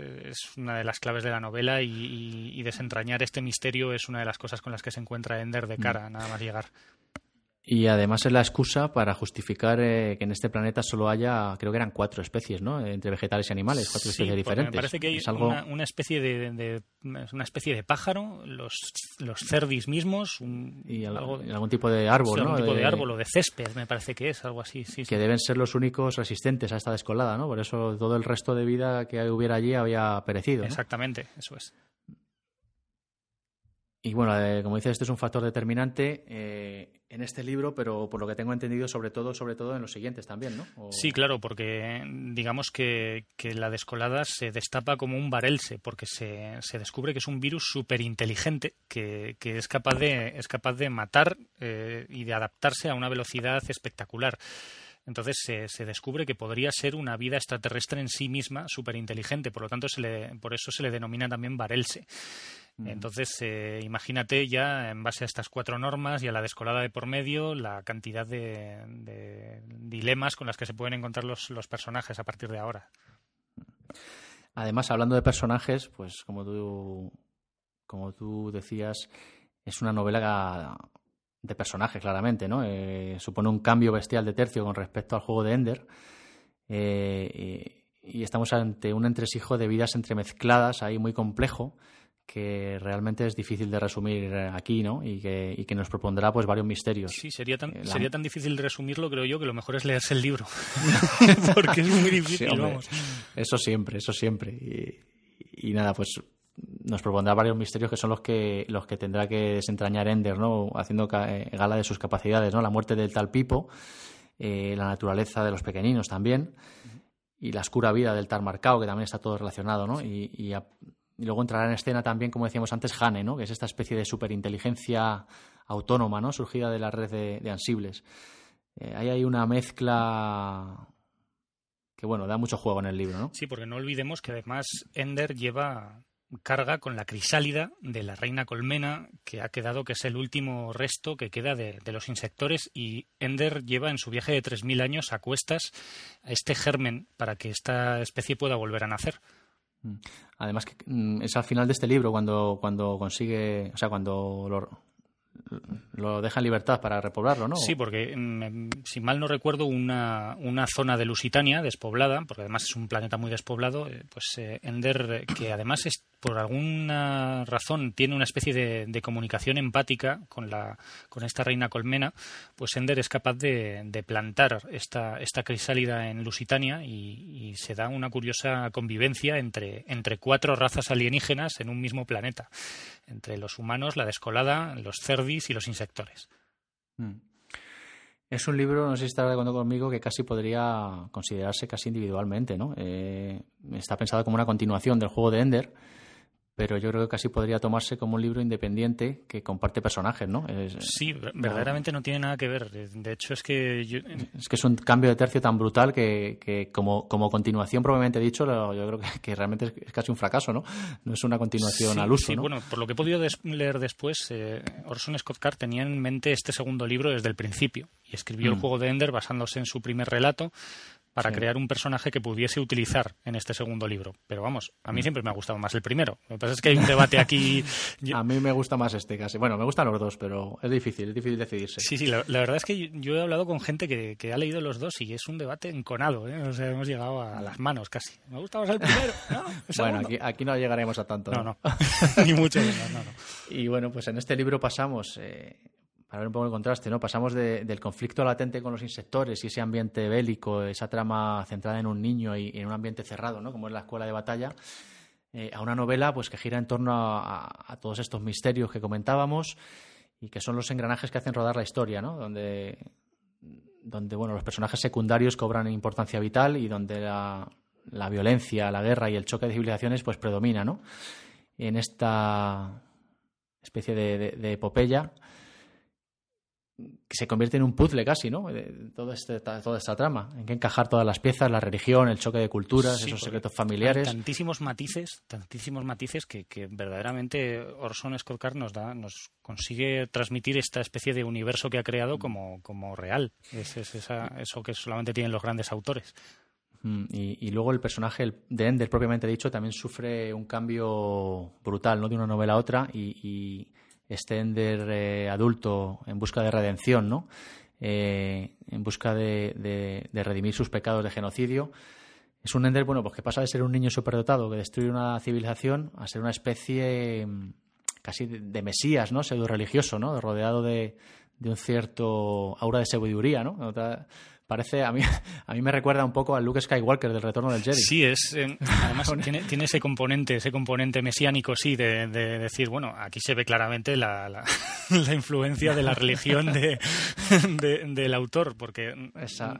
una de las claves de la novela y, desentrañar este misterio es una de las cosas con las que se encuentra Ender de cara, mm. nada más llegar. Y además es la excusa para justificar eh, que en este planeta solo haya, creo que eran cuatro especies, ¿no? Entre vegetales y animales, cuatro especies diferentes. Me parece que hay una, especie de, una especie de pájaro, los, los cerdis mismos, y algún tipo de árbol, ¿no? Algún tipo de, árbol o de césped, me parece que es algo así. Sí, que deben ser los únicos resistentes a esta descolada, ¿no? Por eso todo el resto de vida que hubiera allí había perecido. Exactamente, eso es. Y bueno, eh, como dices, este es un factor determinante eh, en este libro, pero por lo que tengo entendido, sobre todo, sobre todo en los siguientes también, ¿no? Sí, claro, porque digamos que, la descolada se destapa como un varelse, porque se, se descubre que es un virus súper inteligente que, que, es capaz de es capaz de matar eh, y de adaptarse a una velocidad espectacular. Entonces se, se, descubre que podría ser una vida extraterrestre en sí misma súper inteligente, por lo tanto se le, por eso se le denomina también varelse. Entonces, eh, imagínate ya, en base a estas cuatro normas y a la descolada de por medio, la cantidad de, dilemas con las que se pueden encontrar los, los, personajes a partir de ahora. Además, hablando de personajes, pues como tú, como tú decías, es una novela de personajes, claramente, ¿no? Eh, supone un cambio bestial de tercio con respecto al juego de Ender. Eh, y estamos ante un entresijo de vidas entremezcladas ahí muy complejo que realmente es difícil de resumir aquí, ¿no? Y que, y que nos propondrá pues varios misterios. Sí, sería tan, eh, sería tan difícil de resumirlo, creo yo, que lo mejor es leerse el libro. <laughs> <laughs> Porque es muy difícil, vamos. Eso siempre, eso siempre. Y, nada, pues nos propondrá varios misterios que son los que los que tendrá que desentrañar Ender, ¿no? Haciendo eh, gala de sus capacidades, ¿no? La muerte del tal Pipo, eh, la naturaleza de los pequeñinos también. Y la oscura vida del tal Marcao, que también está todo relacionado, ¿no? Y, y y luego entrará en escena también, como decíamos antes, Hane, ¿no? que es esta especie de superinteligencia autónoma ¿no? surgida de la red de, ansibles. Eh, ahí hay una mezcla que, bueno, da mucho juego en el libro. ¿no? Sí, porque no olvidemos que además Ender lleva carga con la crisálida de la reina colmena, que ha quedado que es el último resto que queda de, los insectores, y Ender lleva en su viaje de 3.000 años a cuestas a este germen para que esta especie pueda volver a nacer. Mm. Además que mm, es al final de este libro cuando, cuando consigue, o sea, cuando lo, lo deja en libertad para repoblarlo, ¿no? Sí, porque mm, si mal no recuerdo, una, una zona de Lusitania despoblada, porque además es un planeta muy despoblado, eh, pues eh, Ender, que además es por alguna razón tiene una especie de, comunicación empática con, la, con esta reina colmena, pues Ender es capaz de, plantar esta, esta crisálida en Lusitania y, se da una curiosa convivencia entre, entre cuatro razas alienígenas en un mismo planeta, entre los humanos, la descolada, los y los insectores. Mm. Es un libro, no sé si estará de acuerdo conmigo, que casi podría considerarse casi individualmente, ¿no? Eh, está pensado como una continuación del juego de Ender, pero yo creo que casi podría tomarse como un libro independiente que comparte personajes, ¿no? sí, verdaderamente no tiene nada que ver. De hecho, es que... Es que es un cambio de tercio tan brutal que, como, como continuación, probablemente dicho, yo creo que, realmente es casi un fracaso, ¿no? No es una continuación al uso, Sí, bueno, por lo que he podido leer después, eh, Orson Scott Card tenía en mente este segundo libro desde el principio y escribió el mm. juego de Ender basándose en su primer relato, para crear un personaje que pudiese utilizar en este segundo libro. Pero vamos, a mí mm. siempre me ha gustado más el primero. Lo que pasa es que hay un debate aquí. <laughs> a mí me gusta más este casi. Bueno, me gustan los dos, pero es difícil, es difícil decidirse. Sí, sí, la, verdad es que yo he hablado con gente que, ha leído los dos y es un debate enconado. ¿eh? O sea, hemos llegado a las manos casi. Me gusta más el primero. <laughs> bueno, aquí, no llegaremos a tanto. No, no. <laughs> Ni mucho menos, no, no. Y bueno, pues en este libro pasamos. Eh, para ver un poco el contraste, ¿no? Pasamos del conflicto latente con los insectores y ese ambiente bélico, esa trama centrada en un niño y, en un ambiente cerrado, ¿no? Como es la escuela de batalla, eh, a una novela pues que gira en torno a, todos estos misterios que comentábamos y que son los engranajes que hacen rodar la historia, ¿no? Donde, donde bueno, los personajes secundarios cobran importancia vital y donde la, violencia, la guerra y el choque de civilizaciones pues predomina, ¿no? En esta especie de epopeya que se convierte en un puzzle casi, ¿no? Todo este, toda esta trama. En que encajar todas las piezas, la religión, el choque de culturas, esos secretos familiares. tantísimos matices, tantísimos matices que, verdaderamente Orson Scott Card nos da, nos consigue transmitir esta especie de universo que ha creado mm. como, como real. Es, eso que solamente tienen los grandes autores. Mm, y, luego el personaje de Ender, propiamente dicho, también sufre un cambio brutal, ¿no? De una novela a otra y este Ender eh, adulto en busca de redención, ¿no? Eh, en busca de, redimir sus pecados de genocidio. Es un Ender, bueno, pues que pasa de ser un niño superdotado que destruye una civilización a ser una especie mm, casi de, mesías, ¿no? Pseudo religioso, ¿no? Rodeado de, un cierto aura de sabiduría, ¿no? Parece, a mí, <laughs> a mí me recuerda un poco al Luke Skywalker del Retorno del Jedi. Sí, es, eh, además <laughs> tiene, tiene, ese componente, ese componente mesiánico, sí, de, decir, bueno, aquí se ve claramente la, la, <laughs> influencia de la religión de, del autor, porque mm,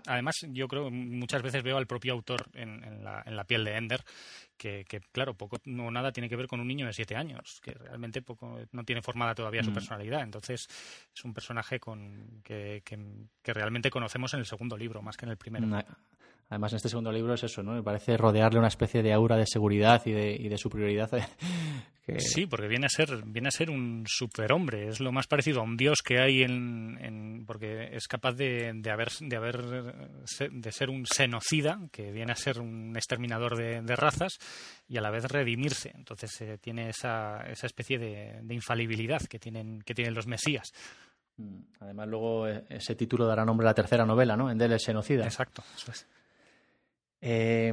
además yo creo, muchas veces veo al propio autor en, en, la, en la piel de Ender que, claro, poco no nada tiene que ver con un niño de siete años, que realmente poco no tiene formada todavía su mm. personalidad. Entonces es un personaje con que, que, realmente conocemos en el segundo libro, más que en el primero. Además, en este segundo libro es eso, ¿no? Me parece rodearle una especie de aura de seguridad y de, y de superioridad. <laughs> Sí, porque viene a ser viene a ser un superhombre. Es lo más parecido a un dios que hay en, porque es capaz de, de haber de haber de ser un xenocida, que viene a ser un exterminador de, razas y a la vez redimirse. Entonces eh, tiene esa, esa especie de, infalibilidad que tienen que tienen los mesías. Mm, además, luego eh, ese título dará nombre a la tercera novela, ¿no? En Del el Xenocida. Exacto, eso es. Eh,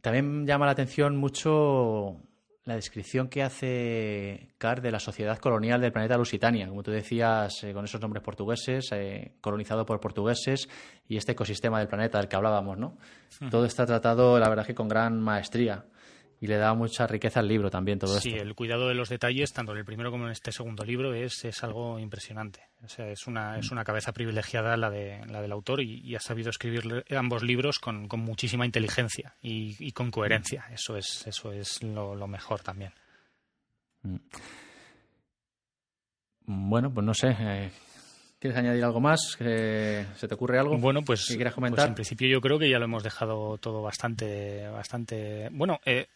también llama la atención mucho la descripción que hace Carr de la sociedad colonial del planeta Lusitania, como tú decías, eh, con esos nombres portugueses, eh, colonizado por portugueses y este ecosistema del planeta del que hablábamos, ¿no? Todo está tratado, la verdad, que con gran maestría y le da mucha riqueza al libro también todo sí, el cuidado de los detalles, tanto en el primero como en este segundo libro, es, es algo impresionante. O sea, es una, es una cabeza privilegiada la, de, la del autor y, ha sabido escribir ambos libros con, con muchísima inteligencia y, y, con coherencia. Eso es, eso es lo, lo mejor también. Mm. Bueno, pues no sé. Eh, ¿Quieres añadir algo más? ¿Se te ocurre algo? Bueno, pues, que quieras comentar? Pues en principio yo creo que ya lo hemos dejado todo bastante, bastante. Bueno, eh,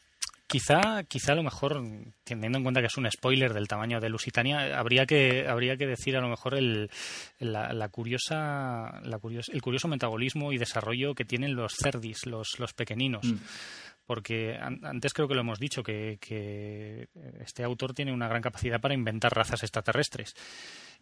Quizá, quizá a lo mejor, teniendo en cuenta que es un spoiler del tamaño de Lusitania, habría que, habría que decir a lo mejor el, la, curiosa, la el curioso metabolismo y desarrollo que tienen los cerdis, los, los pequeñinos. Mm. Porque antes creo que lo hemos dicho, que, que este autor tiene una gran capacidad para inventar razas extraterrestres.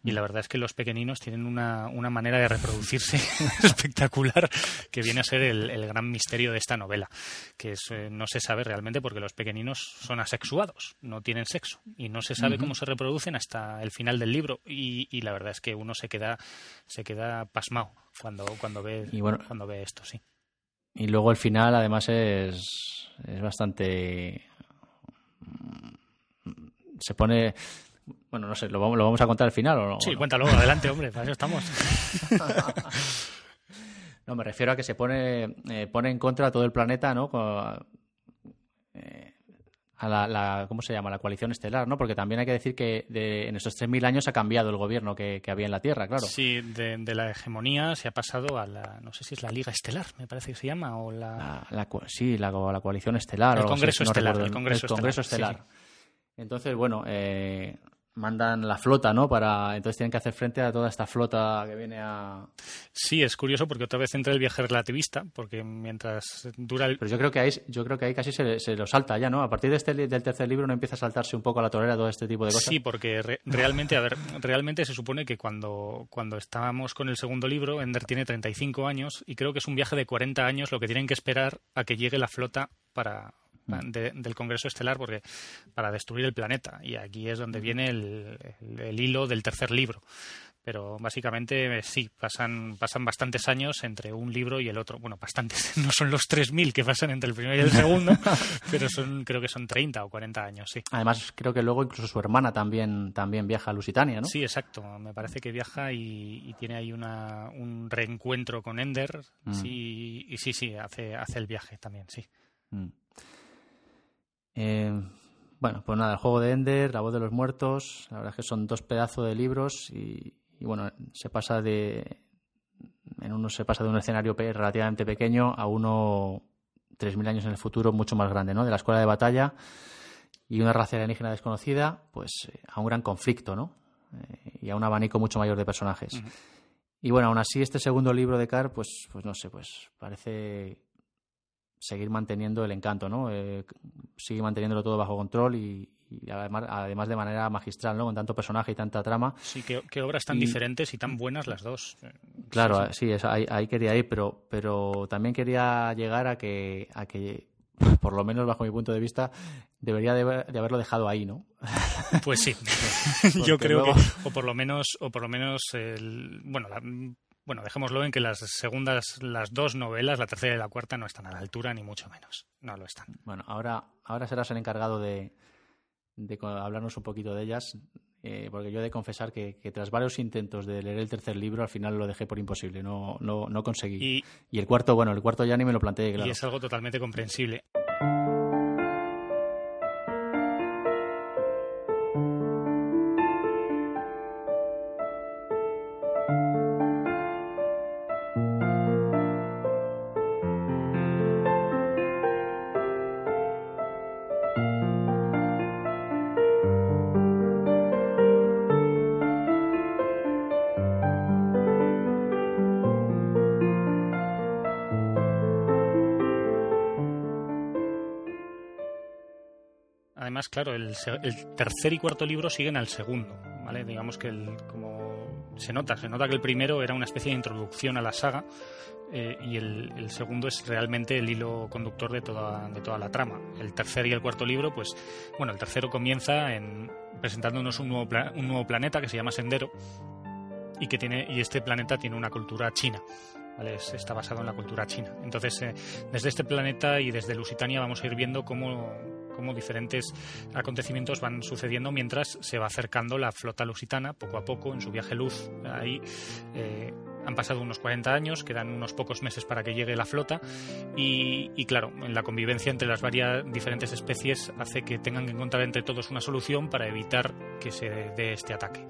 Y la verdad es que los pequeñinos tienen una, una manera de reproducirse <laughs> espectacular que viene a ser el, gran misterio de esta novela, que es, eh, no se sabe realmente porque los pequeñinos son asexuados, no tienen sexo y no se sabe cómo se reproducen hasta el final del libro y, y, la verdad es que uno se queda se queda pasmado cuando cuando ve cuando ve esto, sí. Y luego el final además es es bastante se pone bueno, no sé, ¿lo vamos, ¿lo vamos a contar al final o no? Sí, cuéntalo, adelante, hombre, para eso estamos. <laughs> no, me refiero a que se pone, eh, pone en contra todo el planeta, ¿no? Eh, a la, ¿cómo se llama? La coalición estelar, ¿no? Porque también hay que decir que en estos 3.000 años ha cambiado el gobierno que, había en la Tierra, claro. Sí, de, la hegemonía se ha pasado a la, no sé si es la Liga Estelar, me parece que se llama, o la... sí, la, coalición estelar. El Congreso Estelar, el Congreso, Estelar. Entonces, bueno, eh, mandan la flota, ¿no? Para entonces tienen que hacer frente a toda esta flota que viene a. Sí, es curioso porque otra vez entra el viaje relativista, porque mientras dura el. Pero yo creo que ahí, yo creo que ahí casi se, se lo salta ya, ¿no? A partir de este del tercer libro no empieza a saltarse un poco a la torera todo este tipo de cosas. Sí, porque realmente, a ver, realmente se supone que cuando cuando estábamos con el segundo libro, Ender tiene 35 años y creo que es un viaje de 40 años lo que tienen que esperar a que llegue la flota para Mm. del Congreso Estelar porque para destruir el planeta. Y aquí es donde viene el, hilo del tercer libro. Pero básicamente sí, pasan, pasan bastantes años entre un libro y el otro. Bueno, bastantes, <laughs> no son los 3.000 que pasan entre el primero y el segundo, <laughs> pero son creo que son 30 o 40 años, sí. Además, creo que luego incluso su hermana también, también viaja a Lusitania, ¿no? Sí, exacto. Me parece que viaja y, tiene ahí una, un reencuentro con Ender. Mm. Sí, y sí, sí, hace, hace el viaje también, sí. Mm. Eh, bueno, pues nada, el juego de Ender, La voz de los muertos, la verdad es que son dos pedazos de libros y, bueno, se pasa de en uno se pasa de un escenario relativamente pequeño a uno 3.000 años en el futuro mucho más grande, ¿no? De la escuela de batalla y una raza alienígena desconocida, pues eh, a un gran conflicto, ¿no? Eh, y a un abanico mucho mayor de personajes. Y bueno, aún así este segundo libro de Carr, pues, pues no sé, pues parece seguir manteniendo el encanto, ¿no? Eh, sigue manteniéndolo todo bajo control y, y además, además de manera magistral, ¿no? Con tanto personaje y tanta trama. Sí, qué, obras tan diferentes y tan buenas las dos. Claro, sí, ahí, quería ir, pero, pero también quería llegar a que, a que, <laughs> por lo menos bajo mi punto de vista, debería de, haberlo dejado ahí, ¿no? Pues sí, <laughs> yo creo que, o por lo menos, o por lo menos, el, bueno, bueno, dejémoslo en que las segundas, las dos novelas, la tercera y la cuarta, no están a la altura, ni mucho menos. No lo están. Bueno, ahora, ahora serás el encargado de, de hablarnos un poquito de ellas, eh, porque yo he de confesar que, tras varios intentos de leer el tercer libro, al final lo dejé por imposible, no, no, no conseguí. Y, el cuarto, bueno, el cuarto ya ni me lo planteé, claro. Y es algo totalmente comprensible. Claro, el, tercer y cuarto libro siguen al segundo, ¿vale? Digamos que el, como se nota, se nota que el primero era una especie de introducción a la saga eh, y el, segundo es realmente el hilo conductor de toda, de toda la trama. El tercer y el cuarto libro, pues, bueno, el tercero comienza en, presentándonos un nuevo, un nuevo planeta que se llama Sendero y que tiene y este planeta tiene una cultura china. ¿Vale? está basado en la cultura china. Entonces, eh, desde este planeta y desde Lusitania vamos a ir viendo cómo cómo diferentes acontecimientos van sucediendo mientras se va acercando la flota lusitana poco a poco en su viaje luz. Ahí eh, han pasado unos 40 años, quedan unos pocos meses para que llegue la flota y, y, claro, la convivencia entre las varias diferentes especies hace que tengan que encontrar entre todos una solución para evitar que se dé este ataque.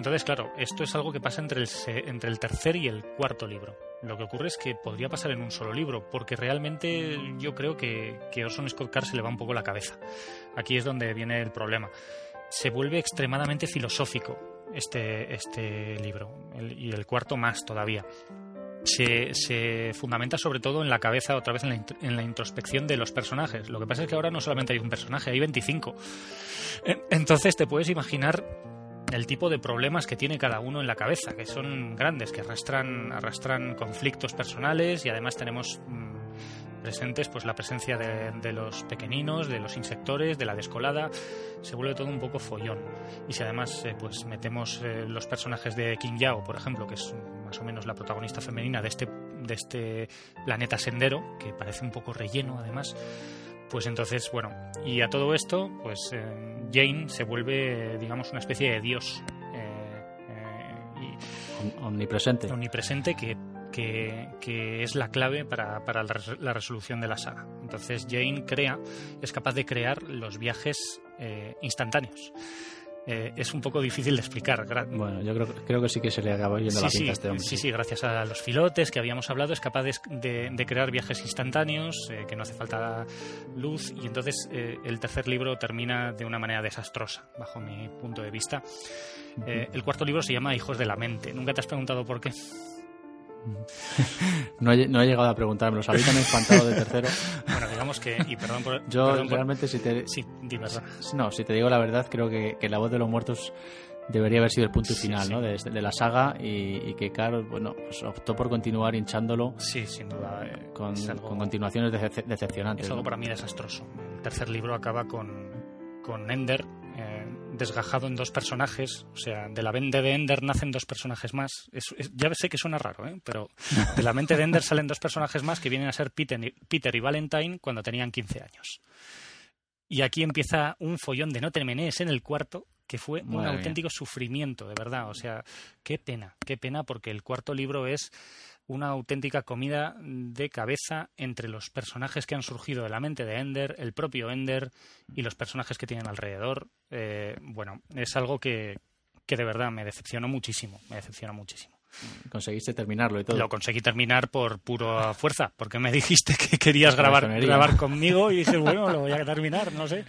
Entonces, claro, esto es algo que pasa entre el, entre el tercer y el cuarto libro. Lo que ocurre es que podría pasar en un solo libro, porque realmente yo creo que, que Orson Scott Card se le va un poco la cabeza. Aquí es donde viene el problema. Se vuelve extremadamente filosófico este, este libro, y el cuarto más todavía. Se, se, fundamenta sobre todo en la cabeza, otra vez en la, en la, introspección de los personajes. Lo que pasa es que ahora no solamente hay un personaje, hay 25. Entonces te puedes imaginar el tipo de problemas que tiene cada uno en la cabeza, que son grandes, que arrastran, arrastran conflictos personales y además tenemos mm, presentes pues la presencia de, los pequeñinos, de los insectores, de la descolada, se vuelve todo un poco follón. Y si además eh, pues metemos eh, los personajes de King Yao, por ejemplo, que es más o menos la protagonista femenina de este, de este planeta sendero, que parece un poco relleno además, pues entonces, bueno, y a todo esto, pues eh, Jane se vuelve, digamos, una especie de dios. Eh, eh, omnipresente. Omnipresente que, que, es la clave para, para, la resolución de la saga. Entonces Jane crea, es capaz de crear los viajes instantáneos. Eh, es un poco difícil de explicar. Bueno, yo creo, creo, que sí que se le acaba yendo la pinta a este hombre. Sí, sí, gracias a los filotes que habíamos hablado, es capaz de, crear viajes instantáneos, eh, que no hace falta luz, y entonces eh, el tercer libro termina de una manera desastrosa, bajo mi punto de vista. el cuarto libro se llama Hijos de la Mente. ¿Nunca te has preguntado por qué? <laughs> No he, no he, llegado a preguntarme, los habéis espantado de tercero. Bueno, digamos que, y perdón por... Yo realmente si te... Sí, No, si te digo la verdad, creo que, La voz de los muertos debería haber sido el punto final ¿no? De, la saga y, que Carl bueno, pues optó por continuar hinchándolo sí, sin duda, eh, con, con, continuaciones decepcionantes. Es algo para mí desastroso. El tercer libro acaba con, con Ender desgajado en dos personajes, o sea, de la mente de Ender nacen dos personajes más. ya sé que suena raro, ¿eh? pero de la mente de Ender salen dos personajes más que vienen a ser Peter y, Peter y Valentine cuando tenían 15 años. Y aquí empieza un follón de no termenes en el cuarto que fue un auténtico sufrimiento, de verdad. O sea, qué pena, qué pena, porque el cuarto libro es una auténtica comida de cabeza entre los personajes que han surgido de la mente de Ender, el propio Ender y los personajes que tienen alrededor. Eh, bueno, es algo que, que de verdad me decepcionó muchísimo, me decepcionó muchísimo. Conseguiste terminarlo y todo. Lo conseguí terminar por pura fuerza, porque me dijiste que querías grabar, grabar conmigo y dije, bueno, lo voy a terminar, no sé.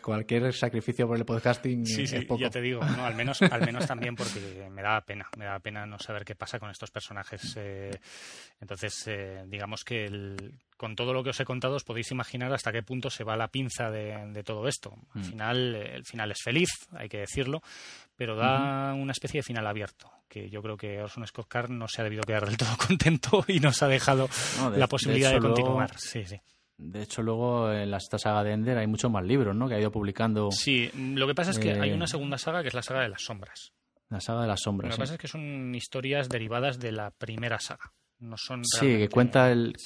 cualquier sacrificio por el podcasting sí, sí, ya te digo, al, menos, al menos también porque me da pena, me da pena no saber qué pasa con estos personajes. Eh, entonces, eh, digamos que el, con todo lo que os he contado os podéis imaginar hasta qué punto se va la pinza de, todo esto. Al mm. final, el final es feliz, hay que decirlo, pero da una especie de final abierto, que yo creo que Orson Scott Card no se ha debido quedar del todo <laughs> contento y nos ha dejado la posibilidad de, continuar. sí, sí. De hecho, luego en la esta saga de Ender hay muchos más libros, ¿no? Que ha ido publicando. Sí, lo que pasa es que hay una eh, segunda saga que es la saga de las sombras. La saga de las sombras. Lo que pasa es que son historias derivadas de la primera saga. No son sí, que cuenta el.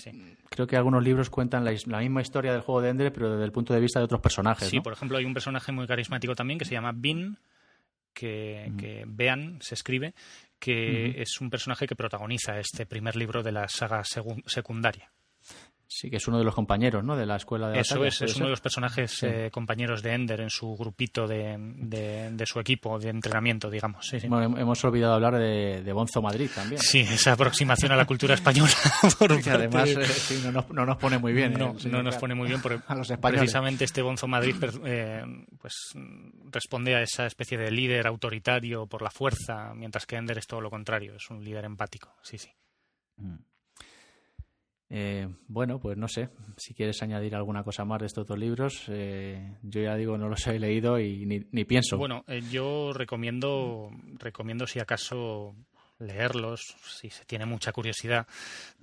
Creo que algunos libros cuentan la, misma historia del juego de Ender, pero desde el punto de vista de otros personajes. Sí, por ejemplo, hay un personaje muy carismático también que se llama Bin, que, que Bean se escribe, que es un personaje que protagoniza este primer libro de la saga secundaria. Sí, que es uno de los compañeros, ¿no? De la escuela de Eso es, es uno de los personajes eh, compañeros de Ender en su grupito de, de, su equipo de entrenamiento, digamos. Bueno, hemos olvidado hablar de, Bonzo Madrid también. Sí, esa aproximación a la cultura española. <laughs> que además eh, no, nos, pone muy bien. No, no nos pone muy bien porque a los precisamente este Bonzo Madrid eh, pues responde a esa especie de líder autoritario por la fuerza, mientras que Ender es todo lo contrario, es un líder empático. Sí, sí. Mm. Eh, bueno, pues no sé, si quieres añadir alguna cosa más de estos dos libros, eh, yo ya digo, no los he leído y ni, pienso. Bueno, eh, yo recomiendo, recomiendo si acaso leerlos, si se tiene mucha curiosidad,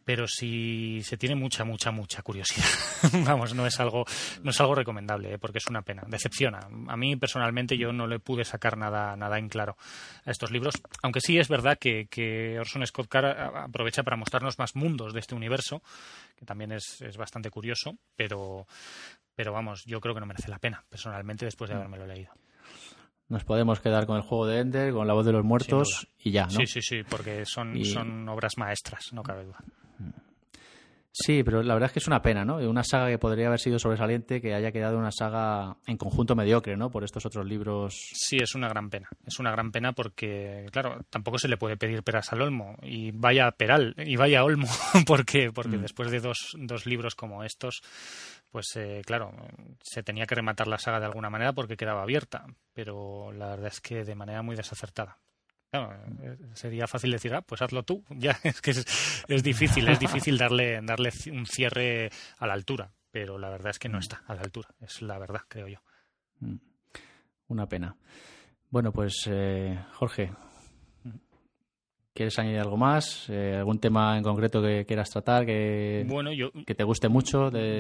pero si se tiene mucha, mucha, mucha curiosidad, <laughs> vamos, no es algo, no es algo recomendable, ¿eh? porque es una pena, decepciona. A mí personalmente yo no le pude sacar nada, nada en claro a estos libros, aunque sí es verdad que, que Orson Scott Card aprovecha para mostrarnos más mundos de este universo, que también es, es bastante curioso, pero, pero vamos, yo creo que no merece la pena, personalmente, después de mm. habérmelo leído. Nos podemos quedar con el juego de Ender, con la voz de los muertos y ya, ¿no? Sí, sí, sí, porque son, son obras maestras, no cabe duda. Sí, pero la verdad es que es una pena, ¿no? Una saga que podría haber sido sobresaliente, que haya quedado una saga en conjunto mediocre, ¿no? Por estos otros libros. Sí, es una gran pena. Es una gran pena porque, claro, tampoco se le puede pedir peras al olmo. Y vaya peral, y vaya olmo, <laughs> porque, porque mm. después de dos, dos libros como estos, pues eh, claro, se tenía que rematar la saga de alguna manera porque quedaba abierta. Pero la verdad es que de manera muy desacertada. Eh, sería fácil decir, ah, pues hazlo tú. <laughs> Ya, es que es, difícil, es difícil darle, darle un cierre a la altura, pero la verdad es que no mm. está a la altura, es la verdad, creo yo. Mm. Una pena. Bueno, pues Jorge, Jorge, ¿Quieres añadir algo más? Eh, ¿Algún tema en concreto que quieras tratar que, que te guste mucho? De,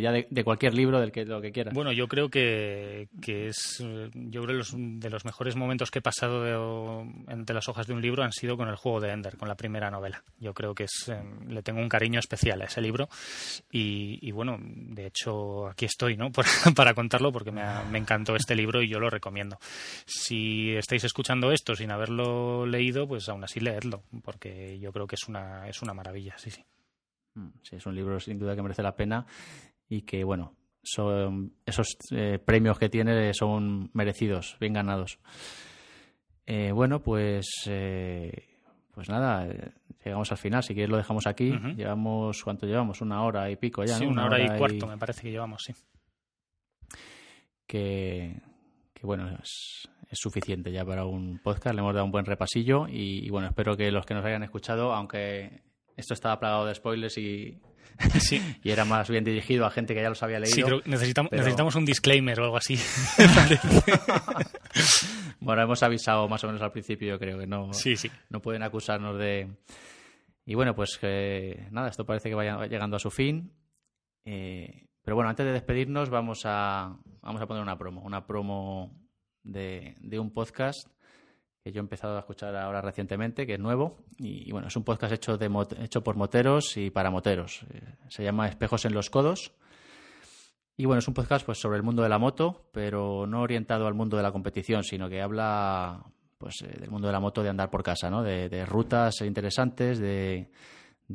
ya de, cualquier libro, del que lo que quieras. Bueno, yo creo que, que es. Yo creo los, de los mejores momentos que he pasado entre las hojas de un libro han sido con el juego de Ender, con la primera novela. Yo creo que es, em, le tengo un cariño especial a ese libro. Y, bueno, de hecho, aquí estoy, ¿no? <laughs> para contarlo porque me, me encantó este libro y yo lo recomiendo. Si estáis escuchando esto sin haberlo leído, pues aún así le porque yo creo que es una, es una maravilla, sí, sí. Mm, sí, es un libro sin duda que merece la pena y que, bueno, son esos eh, premios que tiene son merecidos, bien ganados. Eh, bueno, pues, eh, pues nada, llegamos al final. Si quieres lo dejamos aquí. Llevamos, ¿cuánto llevamos? Una hora y pico ya, Sí, una, hora, y cuarto me parece que llevamos, sí. Que, que bueno, es, es suficiente ya para un podcast. Le hemos dado un buen repasillo y, bueno, espero que los que nos hayan escuchado, aunque esto estaba plagado de spoilers y, <laughs> y era más bien dirigido a gente que ya los había leído. Sí, creo necesitamos, necesitamos un disclaimer o algo así. <laughs> bueno, hemos avisado más o menos al principio, yo creo que no, sí, sí. no pueden acusarnos de... Y bueno, pues que nada, esto parece que vaya llegando a su fin. Eh, pero bueno, antes de despedirnos vamos a, vamos a poner una promo, una promo de, un podcast que yo he empezado a escuchar ahora recientemente, que es nuevo. Y, bueno, es un podcast hecho, de, hecho por moteros y para moteros. Eh, se llama Espejos en los Codos. Y bueno, es un podcast pues, sobre el mundo de la moto, pero no orientado al mundo de la competición, sino que habla pues, eh, del mundo de la moto de andar por casa, ¿no? de, rutas interesantes, de,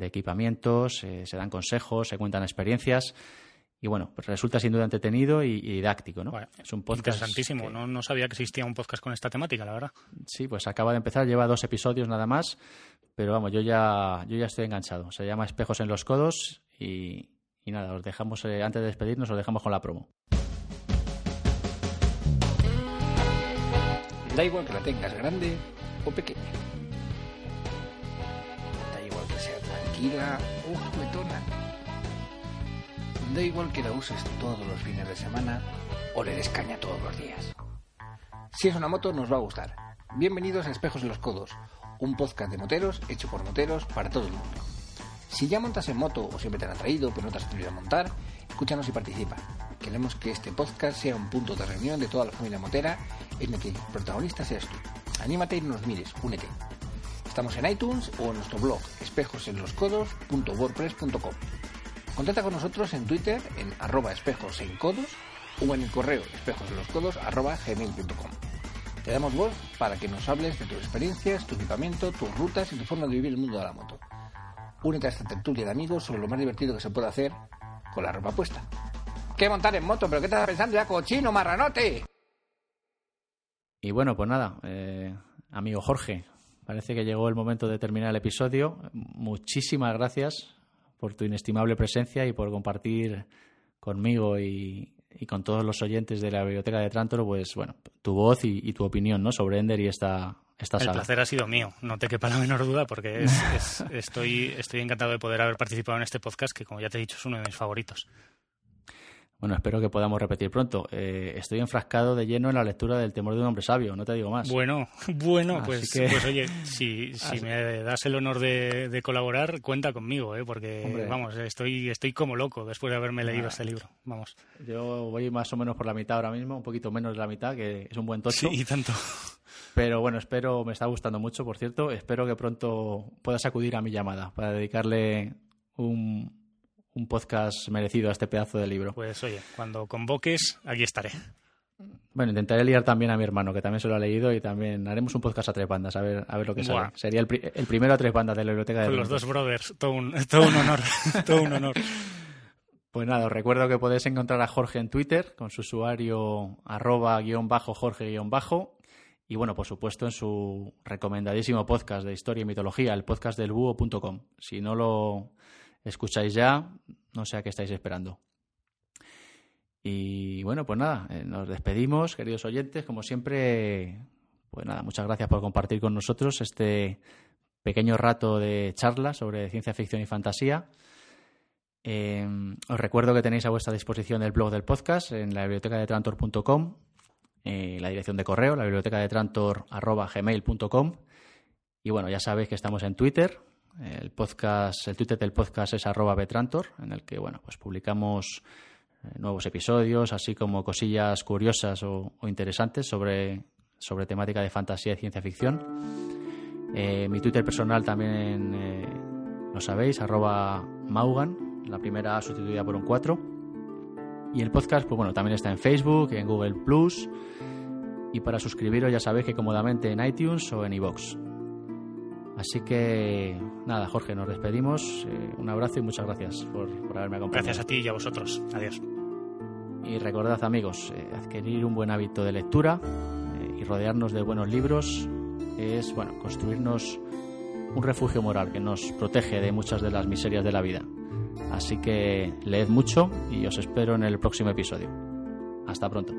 equipamientos, eh, se dan consejos, se cuentan experiencias. Y bueno, pues resulta sin duda entretenido y, didáctico, ¿no? es un podcast. Interesantísimo, no, no, sabía que existía un podcast con esta temática, la verdad. Sí, pues acaba de empezar, lleva dos episodios nada más, pero vamos, yo ya, yo ya estoy enganchado. Se llama Espejos en los Codos y, nada, os dejamos, eh, antes de despedirnos, os dejamos con la promo. Da igual que la tengas grande o pequeña. Da igual que sea tranquila o juguetona Da igual que la uses todos los fines de semana o le des caña todos los días. Si es una moto, nos va a gustar. Bienvenidos a Espejos en los Codos, un podcast de moteros hecho por moteros para todo el mundo. Si ya montas en moto o siempre te han atraído pero no te has atrevido a montar, escúchanos y participa. Queremos que este podcast sea un punto de reunión de toda la familia motera en el que el protagonista seas tú. Anímate y nos mires, únete. Estamos en iTunes o en nuestro blog espejosenloscodos.wordpress.com. Contacta con nosotros en Twitter en arroba espejos en codos o en el correo espejosenloscodos arroba gmail.com. Te damos voz para que nos hables de tus experiencias, tu equipamiento, tus rutas y tu forma de vivir el mundo de la moto. Únete a esta tertulia de amigos sobre lo más divertido que se puede hacer con la ropa puesta. ¿Qué montar en moto? ¿Pero qué estás pensando ya, cochino, marranote? Y bueno, pues nada, eh, amigo Jorge, parece que llegó el momento de terminar el episodio. Muchísimas gracias por tu inestimable presencia y por compartir conmigo y, y con todos los oyentes de la biblioteca de Trántoro, pues bueno, tu voz y, y tu opinión ¿no? sobre Ender y esta, esta El saga. placer ha sido mío, no te quepa la menor duda, porque es- es- estoy, estoy encantado de poder haber participado en este podcast, que como ya te he dicho es uno de mis favoritos. Bueno, espero que podamos repetir pronto. Eh, estoy enfrascado de lleno en la lectura del temor de un hombre sabio, no te digo más. Bueno, <laughs> bueno, Así pues, que- pues oye, <laughs> si, si me das el honor de, de colaborar, cuenta conmigo, ¿eh? porque Hombre. vamos, estoy, estoy como loco después de haberme leído Ah. este libro. Vamos. Yo voy más o menos por la mitad ahora mismo, un poquito menos de la mitad, que es un buen tocho. Sí, y tanto. <laughs> Pero bueno, espero, me está gustando mucho, por cierto. Espero que pronto puedas acudir a mi llamada para dedicarle un, un podcast merecido a este pedazo de libro. Pues oye, cuando convoques, aquí estaré. Bueno, intentaré liar también a mi hermano, que también se lo ha leído, y también haremos un podcast a tres bandas, a ver, a ver lo que Buah. sale. Sería el, pri- el primero a tres bandas de la biblioteca de Con los dos brothers, todo un, todo un honor, <laughs> todo un honor. Pues nada, os recuerdo que podéis encontrar a Jorge en Twitter con su usuario arroba guion bajo Jorge guion bajo. Y bueno, por supuesto, en su recomendadísimo podcast de historia y mitología, el podcast del búho.com. Si no lo escucháis ya, no sé a qué estáis esperando. Y bueno, pues nada, eh, nos despedimos, queridos oyentes. Como siempre, pues nada, muchas gracias por compartir con nosotros este pequeño rato de charla sobre ciencia ficción y fantasía. Eh, os recuerdo que tenéis a vuestra disposición el blog del podcast en la biblioteca de trantor.com, eh, la dirección de correo, la biblioteca de trantor. Y bueno, ya sabéis que estamos en Twitter. El podcast, el Twitter del podcast es arroba betrantor, en el que bueno, pues publicamos eh, nuevos episodios, así como cosillas curiosas o, interesantes sobre, sobre temática de fantasía y ciencia ficción. Eh, mi Twitter personal también eh, lo sabéis, arroba Maugan, la primera sustituida por un 4. Y el podcast, pues bueno, también está en Facebook, en Google Plus. Y para suscribiros ya sabéis que cómodamente en iTunes o en iVoox. Así que nada, Jorge, nos despedimos. Eh, un abrazo y muchas gracias por, por haberme acompañado. Gracias a ti y a vosotros. Adiós. Y recordad, amigos, eh, adquirir un buen hábito de lectura eh, y rodearnos de buenos libros es, bueno, construirnos un refugio moral que nos protege de muchas de las miserias de la vida. Así que leed mucho y os espero en el próximo episodio. Hasta pronto.